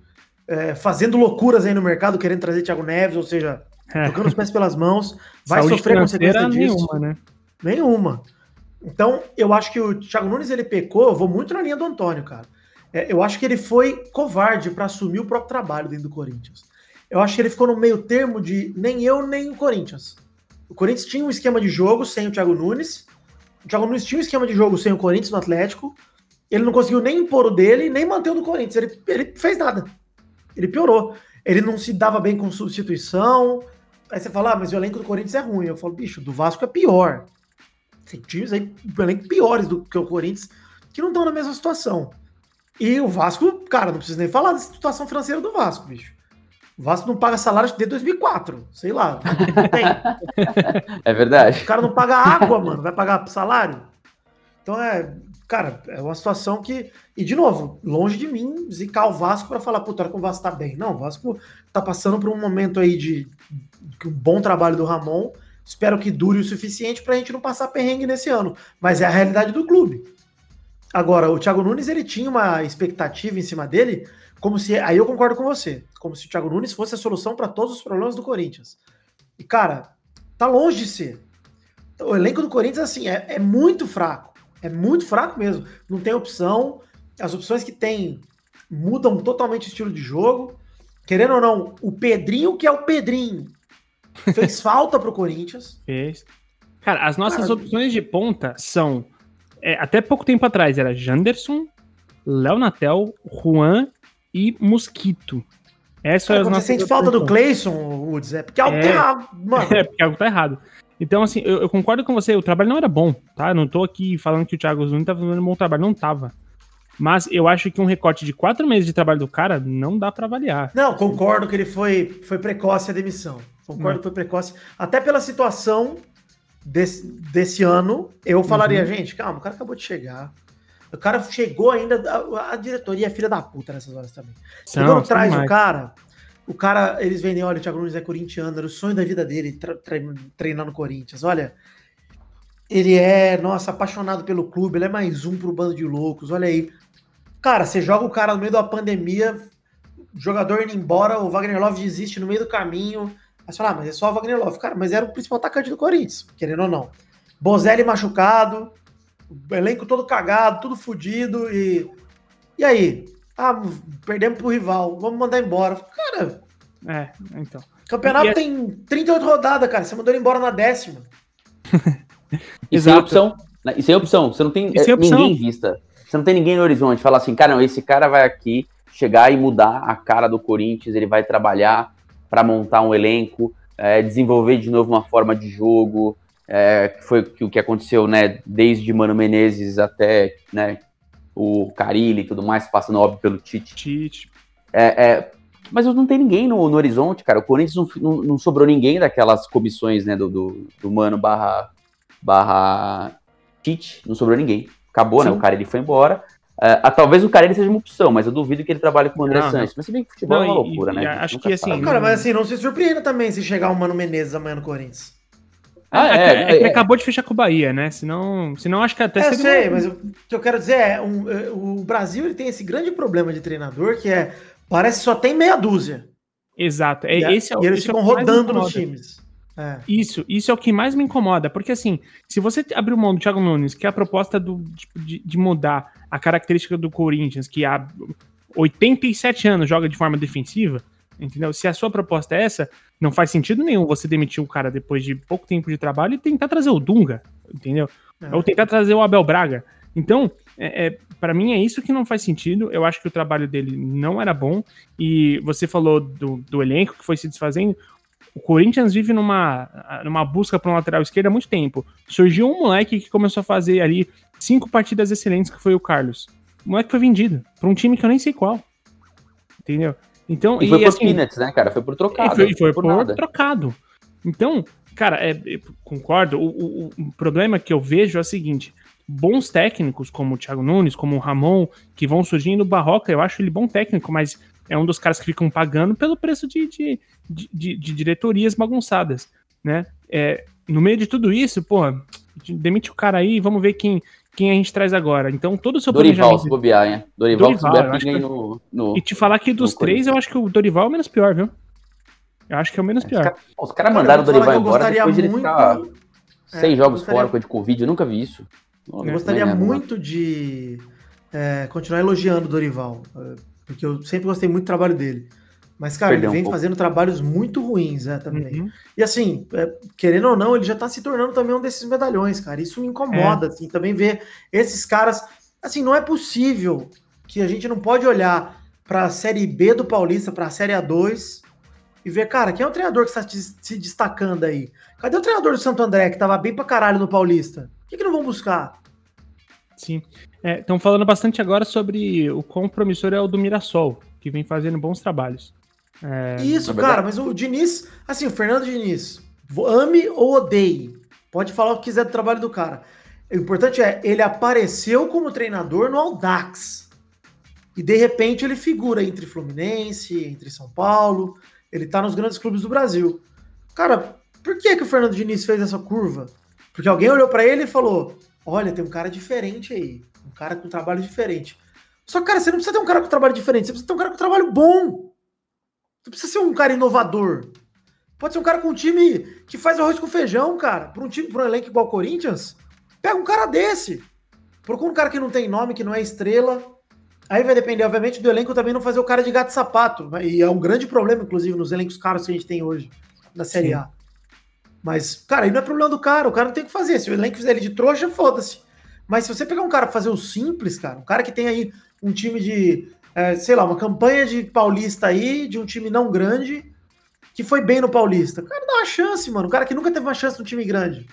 é, fazendo loucuras aí no mercado, querendo trazer Thiago Neves, ou seja, é. tocando os pés pelas mãos, vai Saúde sofrer consequência disso. Nenhuma, né? Nenhuma. Então, eu acho que o Thiago Nunes ele pecou, vou muito na linha do Antônio, cara. É, eu acho que ele foi covarde para assumir o próprio trabalho dentro do Corinthians. Eu acho que ele ficou no meio termo de nem eu nem o Corinthians. O Corinthians tinha um esquema de jogo sem o Thiago Nunes. O Thiago Nunes tinha um esquema de jogo sem o Corinthians no Atlético. Ele não conseguiu nem impor o dele, nem manter o do Corinthians. Ele, ele fez nada. Ele piorou. Ele não se dava bem com substituição. Aí você fala, ah, mas o elenco do Corinthians é ruim. Eu falo, bicho, do Vasco é pior. Tem times aí, elenco piores do que o Corinthians, que não estão na mesma situação. E o Vasco, cara, não precisa nem falar da situação financeira do Vasco, bicho. O Vasco não paga salário desde 2004, sei lá. Tem. É verdade. O cara não paga água, mano, vai pagar salário? Então é, cara, é uma situação que. E de novo, longe de mim zicar o Vasco para falar, puta, que o Vasco tá bem. Não, o Vasco tá passando por um momento aí de um bom trabalho do Ramon. Espero que dure o suficiente para a gente não passar perrengue nesse ano. Mas é a realidade do clube. Agora, o Thiago Nunes ele tinha uma expectativa em cima dele, como se. Aí eu concordo com você. Como se o Thiago Nunes fosse a solução para todos os problemas do Corinthians. E, cara, tá longe de ser. O elenco do Corinthians, assim, é, é muito fraco. É muito fraco mesmo. Não tem opção. As opções que tem mudam totalmente o estilo de jogo. Querendo ou não, o Pedrinho, que é o Pedrinho, fez falta pro Corinthians. Fez. Cara, as nossas Cara, opções de ponta são. É, até pouco tempo atrás era Janderson, Léo Natel, Juan e Mosquito. Essa Cara, é você sente falta do Clayson, Woods, é porque algo é, tá errado, mano. É, porque algo tá errado. Então, assim, eu, eu, concordo com você, o trabalho não era bom, tá? Eu não tô aqui falando que o Thiago Zuni tá fazendo um bom trabalho, não tava. Mas eu acho que um recorte de quatro meses de trabalho do cara não dá para avaliar. Não, concordo que ele foi, foi precoce a demissão. Concordo que foi precoce. Até pela situação desse, desse ano, eu falaria, uhum. gente, calma, o cara acabou de chegar. O cara chegou ainda, a, a diretoria é filha da puta nessas horas também. Chegando traz o cara, o cara, eles vendem, olha, o Thiago Nunes é corintiano, era o sonho da vida dele treinar no Corinthians. Olha, ele é, nossa, apaixonado pelo clube, ele é mais um pro bando de loucos, olha aí. Cara, você joga o cara no meio da pandemia, jogador indo embora, o Wagner Love desiste no meio do caminho. Aí você fala, ah, mas é só o Wagner Love. Cara, mas era o principal atacante do Corinthians, querendo ou não. Bozelli machucado, elenco todo cagado, tudo fodido e. E aí? Ah, perdemos pro rival, vamos mandar embora. Cara. É, então. Campeonato é... tem 38 rodadas, cara. Você mandou ele embora na décima. Isso é opção. Isso é opção. Você não tem é, é ninguém em vista. Você não tem ninguém no horizonte. Falar assim, cara, não, esse cara vai aqui chegar e mudar a cara do Corinthians. Ele vai trabalhar para montar um elenco, é, desenvolver de novo uma forma de jogo. É, que foi o que aconteceu, né? Desde Mano Menezes até, né? o Carilli e tudo mais, passando óbvio pelo Tite. Tite. É, é, mas não tem ninguém no, no horizonte, cara. O Corinthians não, não, não, sobrou ninguém daquelas comissões, né, do, do, do Mano barra, barra Tite, não sobrou ninguém. Acabou, Sim. né? O cara ele foi embora. Uh, talvez o cara ele seja uma opção, mas eu duvido que ele trabalhe com o André não, Santos. Mas se bem que futebol não, é uma loucura, e, né? Acho que assim. Cara, mas assim, não se surpreenda também se chegar o Mano Menezes amanhã no Corinthians. Ah, é, é, é, é, que acabou de fechar com o Bahia, né? Senão, senão acho que até é, seria. sei, mas o que eu quero dizer é: um, é, o Brasil ele tem esse grande problema de treinador que é. Parece que só tem meia dúzia. Exato. É, e, esse é, e eles ficam rodando nos times. É. Isso, isso é o que mais me incomoda, porque assim, se você abrir mão do Thiago Nunes, que é a proposta do, tipo, de, de mudar a característica do Corinthians, que há 87 anos joga de forma defensiva, entendeu? Se a sua proposta é essa, não faz sentido nenhum você demitir um cara depois de pouco tempo de trabalho e tentar trazer o Dunga, entendeu? É. Ou tentar trazer o Abel Braga. Então, é, é para mim é isso que não faz sentido. Eu acho que o trabalho dele não era bom. E você falou do, do elenco que foi se desfazendo. O Corinthians vive numa, numa busca para um lateral esquerdo há muito tempo. Surgiu um moleque que começou a fazer ali cinco partidas excelentes, que foi o Carlos. O moleque foi vendido para um time que eu nem sei qual. Entendeu? Então, e foi e, por assim, peanuts, né, cara? Foi por trocado. E foi, foi por, por trocado. Então, cara, é, concordo. O, o, o, problema que eu vejo é o seguinte: bons técnicos, como o Thiago Nunes, como o Ramon, que vão surgindo, o Barroca, eu acho ele bom técnico, mas é um dos caras que ficam pagando pelo preço de, de, de, de, de diretorias bagunçadas, né? É, no meio de tudo isso, pô, demite o cara aí, vamos ver quem, quem a gente traz agora. Então, todo o seu Dorival, se bobear, hein? Dorival, Dorival se bobear, que... no, no, E te falar que dos três, eu acho que o Dorival é o menos pior, viu? Eu acho que é o menos pior. Os caras cara mandaram o Dorival embora depois de ele ficar é, seis jogos gostaria... fora com de Covid, eu nunca vi isso. Eu gostaria é, muito de é, continuar elogiando o Dorival, é, porque eu sempre gostei muito do trabalho dele. Mas, cara, Perdeu ele vem um fazendo trabalhos muito ruins, né, também. Uhum. E assim, é, querendo ou não, ele já tá se tornando também um desses medalhões, cara. Isso me incomoda, é. assim, também ver esses caras. Assim, não é possível que a gente não pode olhar para a Série B do Paulista, para a Série A2 e ver, cara, quem é o treinador que está se destacando aí? Cadê o treinador do Santo André, que tava bem pra caralho no Paulista? O que, que não vão buscar? Sim. Estão é, falando bastante agora sobre o quão promissor é o do Mirassol, que vem fazendo bons trabalhos. É... Isso, cara, mas o Diniz, assim, o Fernando Diniz, ame ou odeie, pode falar o que quiser do trabalho do cara. O importante é, ele apareceu como treinador no Aldax. E de repente ele figura entre Fluminense, entre São Paulo, ele tá nos grandes clubes do Brasil. Cara, por que, que o Fernando Diniz fez essa curva? Porque alguém olhou para ele e falou: Olha, tem um cara diferente aí. Um cara com trabalho diferente. Só que, cara, você não precisa ter um cara com trabalho diferente, você precisa ter um cara com trabalho bom. Você precisa ser um cara inovador. Pode ser um cara com um time que faz arroz com feijão, cara. Para um time, para um elenco igual o Corinthians, pega um cara desse. Procura um cara que não tem nome, que não é estrela. Aí vai depender, obviamente, do elenco também não fazer o cara de gato e sapato. E é um grande problema, inclusive, nos elencos caros que a gente tem hoje na Série Sim. A. Mas, cara, aí não é problema do cara, o cara não tem o que fazer. Se o elenco fizer ele de trouxa, foda-se. Mas se você pegar um cara pra fazer o simples, cara, um cara que tem aí um time de, é, sei lá, uma campanha de paulista aí, de um time não grande, que foi bem no paulista. O cara dá uma chance, mano. Um cara que nunca teve uma chance no time grande.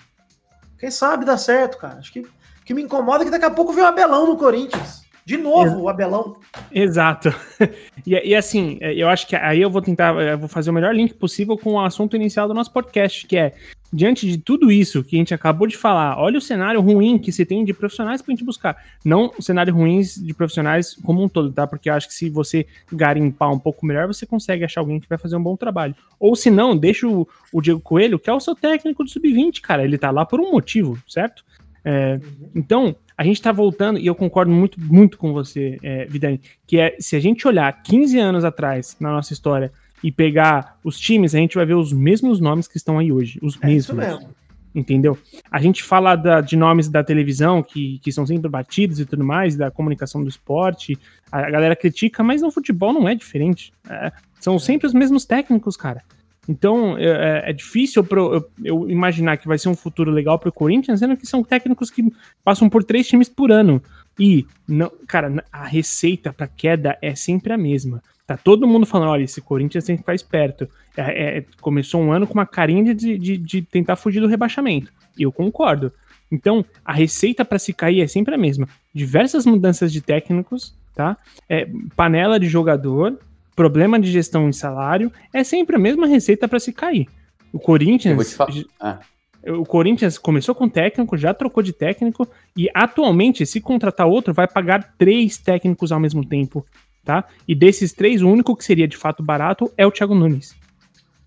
Quem sabe dá certo, cara. Acho que o que me incomoda é que daqui a pouco vem o Abelão no Corinthians. De novo, o Abelão. Exato. E, e, assim, eu acho que aí eu vou tentar, eu vou fazer o melhor link possível com o assunto inicial do nosso podcast, que é, diante de tudo isso que a gente acabou de falar, olha o cenário ruim que se tem de profissionais pra gente buscar. Não o cenário ruim de profissionais como um todo, tá? Porque eu acho que se você garimpar um pouco melhor, você consegue achar alguém que vai fazer um bom trabalho. Ou se não, deixa o, o Diego Coelho, que é o seu técnico do Sub-20, cara. Ele tá lá por um motivo, certo? É. Então, a gente está voltando, e eu concordo muito, muito com você, é, Vidani, que é se a gente olhar 15 anos atrás na nossa história e pegar os times, a gente vai ver os mesmos nomes que estão aí hoje. Os é mesmos. Entendeu? A gente fala da, de nomes da televisão que, que são sempre batidos e tudo mais, da comunicação do esporte. A, a galera critica, mas no futebol não é diferente. É, são sempre os mesmos técnicos, cara. Então é, é, é difícil pro, eu, eu, imaginar que vai ser um futuro legal para o Corinthians, sendo que são técnicos que passam por três times por ano. E, não, cara, a receita para queda é sempre a mesma. Tá todo mundo falando: olha, esse Corinthians tem que ficar esperto. É, é, começou um ano com uma carinha de, de, de tentar fugir do rebaixamento. E eu concordo. Então, a receita para se cair é sempre a mesma. Diversas mudanças de técnicos, tá? É, panela de jogador, problema de gestão em salário, é sempre a mesma receita para se cair. O Corinthians. Ah. O Corinthians começou com técnico, já trocou de técnico, e atualmente, se contratar outro, vai pagar três técnicos ao mesmo tempo, tá? E desses três, o único que seria de fato barato é o Thiago Nunes.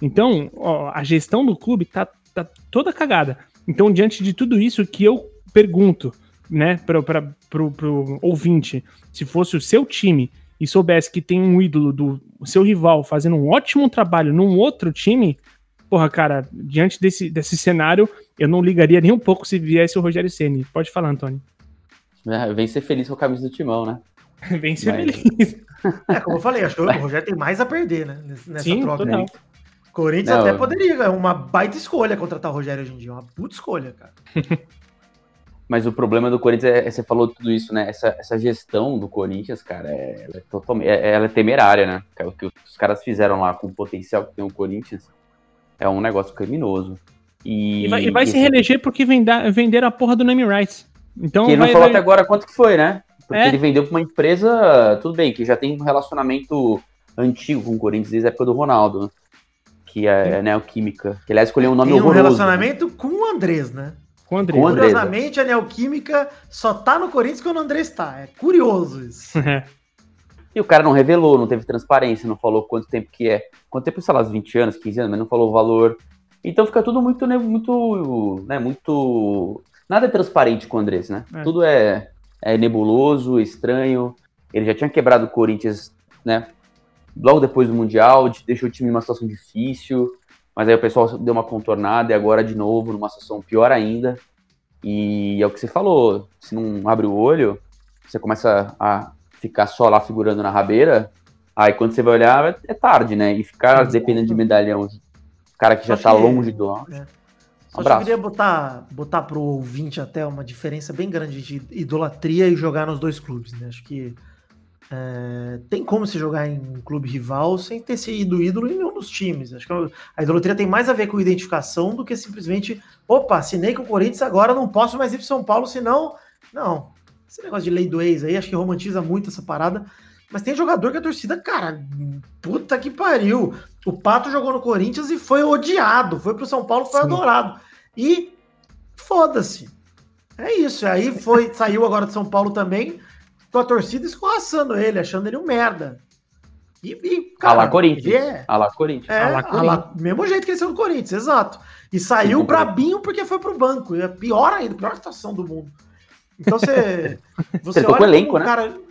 Então, ó, a gestão do clube tá, tá toda cagada. Então, diante de tudo isso, que eu pergunto, né, para pro ouvinte, se fosse o seu time e soubesse que tem um ídolo do seu rival fazendo um ótimo trabalho num outro time, porra, cara, diante desse, desse cenário, eu não ligaria nem um pouco se viesse o Rogério Ceni. Pode falar, Antônio. É, vem ser feliz com a camisa do timão, né? vem ser Mas... feliz. É, como eu falei, acho que o Rogério tem mais a perder, né? Nessa Sim, troca total. aí. Corinthians não, até poderia, é uma baita escolha contratar o Rogério hoje em dia, uma puta escolha, cara. Mas o problema do Corinthians é, é, você falou tudo isso, né? Essa, essa gestão do Corinthians, cara, é, ela é totalmente, é, ela é temerária, né? O que os caras fizeram lá com o potencial que tem o Corinthians é um negócio criminoso. E, e vai, e vai e se reeleger porque vender, venderam a porra do name rights. Então que ele vai, não falou vai... até agora quanto que foi, né? Porque é? ele vendeu pra uma empresa, tudo bem, que já tem um relacionamento antigo com o Corinthians desde a época do Ronaldo, né? que é, é Neoquímica. Que aliás escolheu um nome Tem um horroroso. relacionamento com o Andrés, né? Com o Andrés. Com Curiosamente, a Neoquímica só tá no Corinthians quando o Andrés tá. É curioso isso. e o cara não revelou, não teve transparência, não falou quanto tempo que é. Quanto tempo, sei lá, 20 anos, 15 anos, mas não falou o valor. Então fica tudo muito, né, muito, né, muito... Nada é transparente com o Andrés, né? É. Tudo é, é nebuloso, estranho. Ele já tinha quebrado o Corinthians, né, logo depois do Mundial, deixou o time numa situação difícil, mas aí o pessoal deu uma contornada e agora de novo numa situação pior ainda. E é o que você falou, se não abre o olho, você começa a ficar só lá figurando na rabeira, aí quando você vai olhar é tarde, né? E ficar dependendo de medalhão, cara que já tá longe do auge. Só que eu queria botar, botar pro ouvinte até uma diferença bem grande de idolatria e jogar nos dois clubes, né? Acho que é, tem como se jogar em um clube rival sem ter sido ídolo em nenhum dos times. Acho que a idolatria tem mais a ver com identificação do que simplesmente, opa, assinei com o Corinthians, agora não posso mais ir para São Paulo, senão. Não. Esse negócio de lei do ex aí, acho que romantiza muito essa parada. Mas tem jogador que a torcida, cara, puta que pariu. O Pato jogou no Corinthians e foi odiado. Foi pro São Paulo, foi Sim. adorado. E foda-se. É isso. Aí foi, saiu agora de São Paulo também com a torcida escorraçando ele, achando ele um merda. E, e cara, a Corinthians. É, a Corinthians. É, a Corinthians. mesmo jeito que ele saiu do Corinthians, exato. E saiu brabinho porque foi pro banco. E é pior ainda, pior situação do mundo. Então você. Você com o elenco, né? Cara,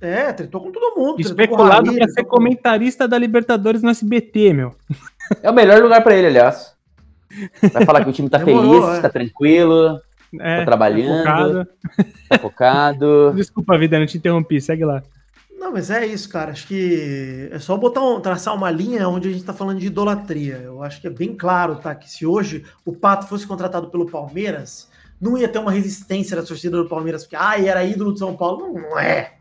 é, tretou com todo mundo. Especulado para ser comentarista da Libertadores no SBT, meu. É o melhor lugar para ele, aliás. Vai falar que o time tá Demorou, feliz, é. tá tranquilo. É, tá trabalhando. Tá focado. Tá focado. Desculpa, vida, não te interrompi, segue lá. Não, mas é isso, cara. Acho que é só botar um, traçar uma linha onde a gente tá falando de idolatria. Eu acho que é bem claro, tá? Que se hoje o Pato fosse contratado pelo Palmeiras, não ia ter uma resistência da torcida do Palmeiras, porque ah, era ídolo de São Paulo. Não, não é.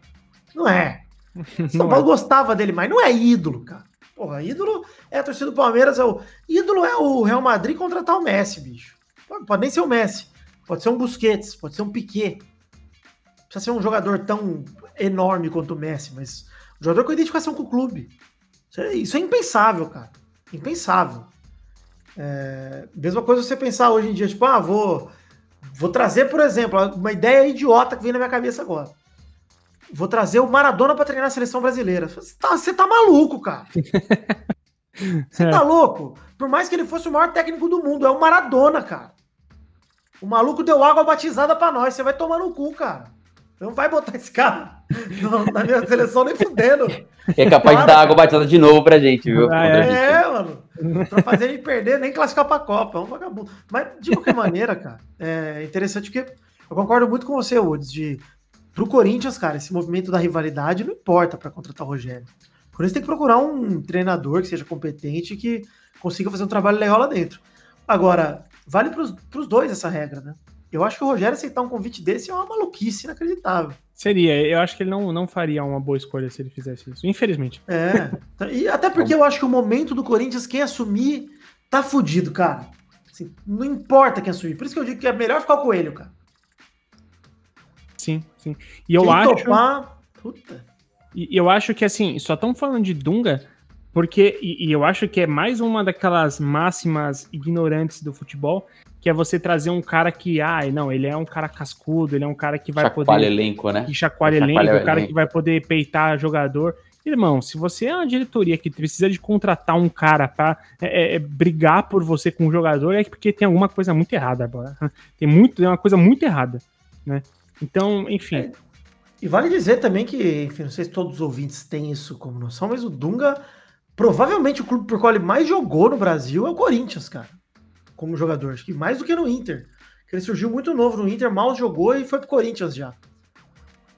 Não é. São Paulo é. gostava dele, mas não é ídolo, cara. Porra, ídolo é a torcida do Palmeiras. É o... Ídolo é o Real Madrid contratar o Messi, bicho. Pode, pode nem ser o Messi. Pode ser um Busquets, pode ser um Piquet. Não precisa ser um jogador tão enorme quanto o Messi, mas um jogador com identificação com o clube. Isso é, isso é impensável, cara. Impensável. É, mesma coisa você pensar hoje em dia, tipo, ah, vou, vou trazer, por exemplo, uma ideia idiota que vem na minha cabeça agora. Vou trazer o Maradona para treinar a seleção brasileira. Você tá, você tá maluco, cara. Você tá louco? Por mais que ele fosse o maior técnico do mundo, é o Maradona, cara. O maluco deu água batizada para nós. Você vai tomar no cu, cara. Não vai botar esse cara na minha seleção nem fudendo. É capaz claro, de dar água batizada de novo pra gente, viu? Ah, é, é, mano. Pra fazer ele perder, nem classificar pra Copa. É um vagabundo. Mas, de qualquer maneira, cara, é interessante porque eu concordo muito com você, Woods, de pro Corinthians, cara, esse movimento da rivalidade não importa para contratar o Rogério. Por isso tem que procurar um treinador que seja competente e que consiga fazer um trabalho legal lá dentro. Agora, vale para os dois essa regra, né? Eu acho que o Rogério aceitar um convite desse é uma maluquice inacreditável. Seria, eu acho que ele não, não faria uma boa escolha se ele fizesse isso, infelizmente. É, e até porque eu acho que o momento do Corinthians, quem assumir, tá fudido, cara. Assim, não importa quem assumir. Por isso que eu digo que é melhor ficar com o Coelho, cara. Sim, sim. E eu quem acho. Topar, puta. E eu acho que assim, só estão falando de Dunga porque, e, e, eu acho que é mais uma daquelas máximas ignorantes do futebol, que é você trazer um cara que, ah, não, ele é um cara cascudo, ele é um cara que vai chacoalha poder. elenco, né? Que chacoalha, elenco, o cara que vai poder peitar jogador. Irmão, se você é uma diretoria que precisa de contratar um cara pra é, é, é brigar por você com o jogador, é porque tem alguma coisa muito errada agora. Tem, muito, tem uma coisa muito errada, né? Então, enfim. É. E vale dizer também que, enfim, não sei se todos os ouvintes têm isso como noção, mas o Dunga Provavelmente o clube por qual ele mais jogou no Brasil é o Corinthians, cara. Como jogador. Acho que mais do que no Inter. Que ele surgiu muito novo no Inter, mal jogou e foi pro Corinthians já.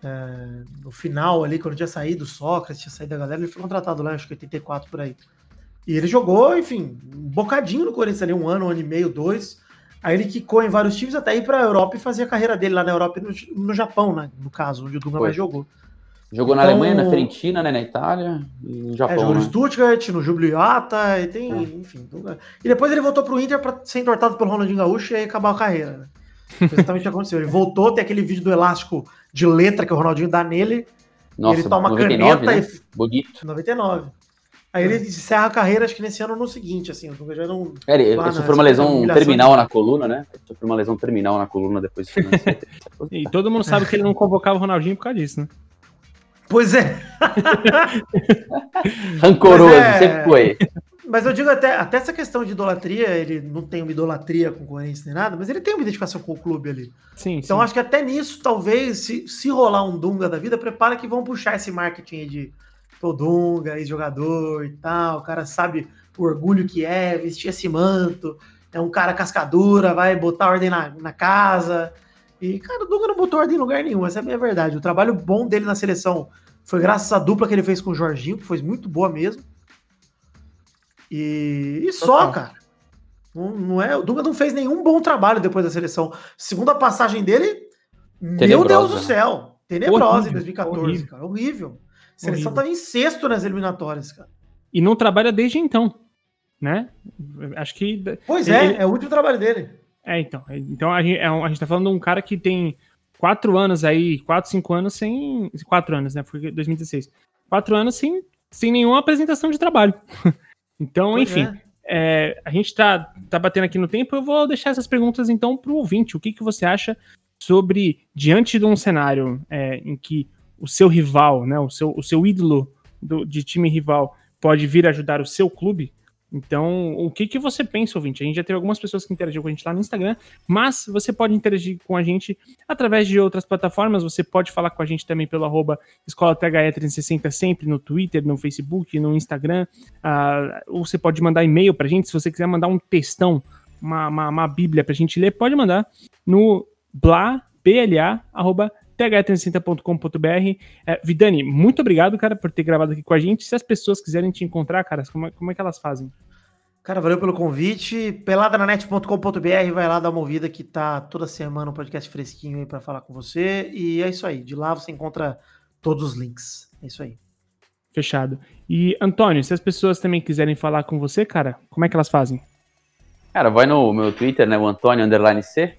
É, no final ali, quando tinha saído o Sócrates, tinha saído a galera, ele foi contratado lá, acho que 84 por aí. E ele jogou, enfim, um bocadinho no Corinthians ali, um ano, um ano e meio, dois. Aí ele quicou em vários times até ir para a Europa e fazia a carreira dele lá na Europa e no, no Japão, né, no caso, onde o Dunga mais jogou. Jogou então, na Alemanha, na Fiorentina, né, na Itália no Japão. É, jogou no né? Stuttgart, no Jubiliata, e tem, é. enfim. E depois ele voltou pro Inter para ser entortado pelo Ronaldinho Gaúcho e acabar a carreira. Né? Exatamente o que aconteceu. Ele voltou, tem aquele vídeo do elástico de letra que o Ronaldinho dá nele. Nossa, ele toma 99, caneta né? e. Bonito. 99. Aí ele encerra a carreira, acho que nesse ano ou no seguinte, assim. O já não. É, ele, ele sofreu uma lesão terminal na coluna, né? Ele sofreu uma lesão terminal na coluna depois de E todo mundo sabe que ele não convocava o Ronaldinho por causa disso, né? Pois é. Rancoroso, é... sempre foi. Mas eu digo até, até essa questão de idolatria, ele não tem uma idolatria com o Corinthians nem nada, mas ele tem uma identificação com o clube ali. Sim, então sim. acho que até nisso, talvez, se, se rolar um Dunga da vida, prepara que vão puxar esse marketing de o Dunga, ex-jogador e tal, o cara sabe o orgulho que é, vestir esse manto, é um cara cascadura, vai botar ordem na, na casa. E, cara, o Dunga não botou ordem em lugar nenhum, essa é a minha verdade. O trabalho bom dele na seleção foi graças à dupla que ele fez com o Jorginho, que foi muito boa mesmo. E, e só, cara. Não, não, é, o Dunga não fez nenhum bom trabalho depois da seleção. Segunda passagem dele, tenebrosa. meu Deus do céu. Tenebrosa horrível, em 2014, horrível. cara. Horrível. A seleção estava em sexto nas eliminatórias, cara. E não trabalha desde então, né? Acho que. Pois é, ele... é o último trabalho dele. É, então. Então a gente, é a gente tá falando de um cara que tem quatro anos aí, quatro, cinco anos sem. Quatro anos, né? Foi 2016. Quatro anos sem, sem nenhuma apresentação de trabalho. então, pois enfim. É. É, a gente tá, tá batendo aqui no tempo, eu vou deixar essas perguntas então pro ouvinte. O que, que você acha sobre, diante de um cenário é, em que o seu rival, né, o seu, o seu ídolo do, de time rival pode vir ajudar o seu clube. Então, o que, que você pensa, ouvinte? A gente já teve algumas pessoas que interagiram com a gente lá no Instagram, mas você pode interagir com a gente através de outras plataformas. Você pode falar com a gente também pelo arroba Escola THE 360 sempre no Twitter, no Facebook, no Instagram. Uh, ou você pode mandar e-mail pra gente. Se você quiser mandar um textão, uma, uma, uma bíblia pra gente ler, pode mandar no bla, bla, arroba th360.com.br. É, Vidani, muito obrigado, cara, por ter gravado aqui com a gente. Se as pessoas quiserem te encontrar, cara, como é, como é que elas fazem? Cara, valeu pelo convite. Peladananet.com.br, vai lá dar uma ouvida que tá toda semana um podcast fresquinho aí para falar com você. E é isso aí. De lá você encontra todos os links. É isso aí. Fechado. E, Antônio, se as pessoas também quiserem falar com você, cara, como é que elas fazem? Cara, vai no meu Twitter, né? O Antônio Underline C.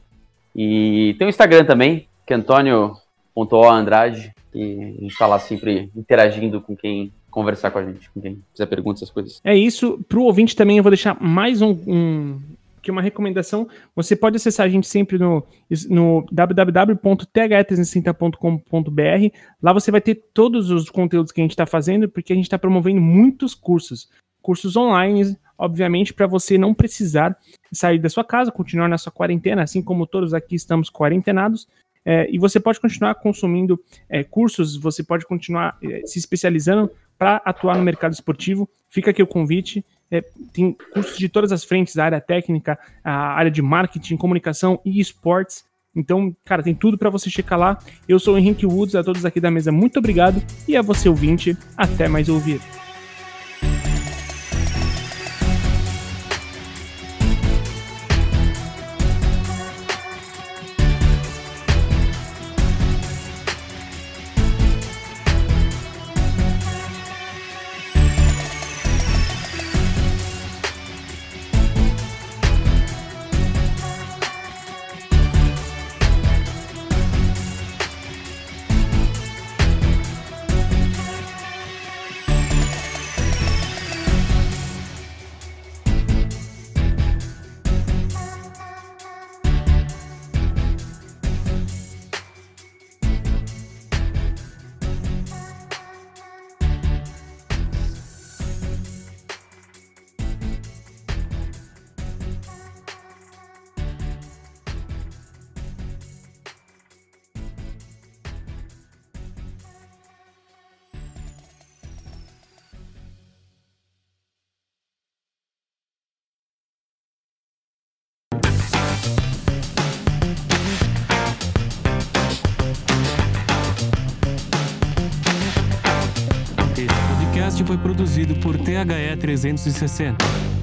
E tem o Instagram também, que é Antônio O Andrade, e a gente tá lá sempre interagindo com quem conversar com a gente, com quem fizer perguntas, essas coisas. É isso. Pro ouvinte também eu vou deixar mais um, um que uma recomendação. Você pode acessar a gente sempre no, no www.th360.com.br. Lá você vai ter todos os conteúdos que a gente está fazendo, porque a gente está promovendo muitos cursos. Cursos online, obviamente, para você não precisar sair da sua casa, continuar na sua quarentena, assim como todos aqui estamos quarentenados. É, e você pode continuar consumindo é, cursos, você pode continuar é, se especializando para atuar no mercado esportivo. Fica aqui o convite. É, tem cursos de todas as frentes, a área técnica, a área de marketing, comunicação e esportes. Então, cara, tem tudo para você checar lá. Eu sou o Henrique Woods, a todos aqui da mesa, muito obrigado. E a você, ouvinte, até mais ouvir. 360.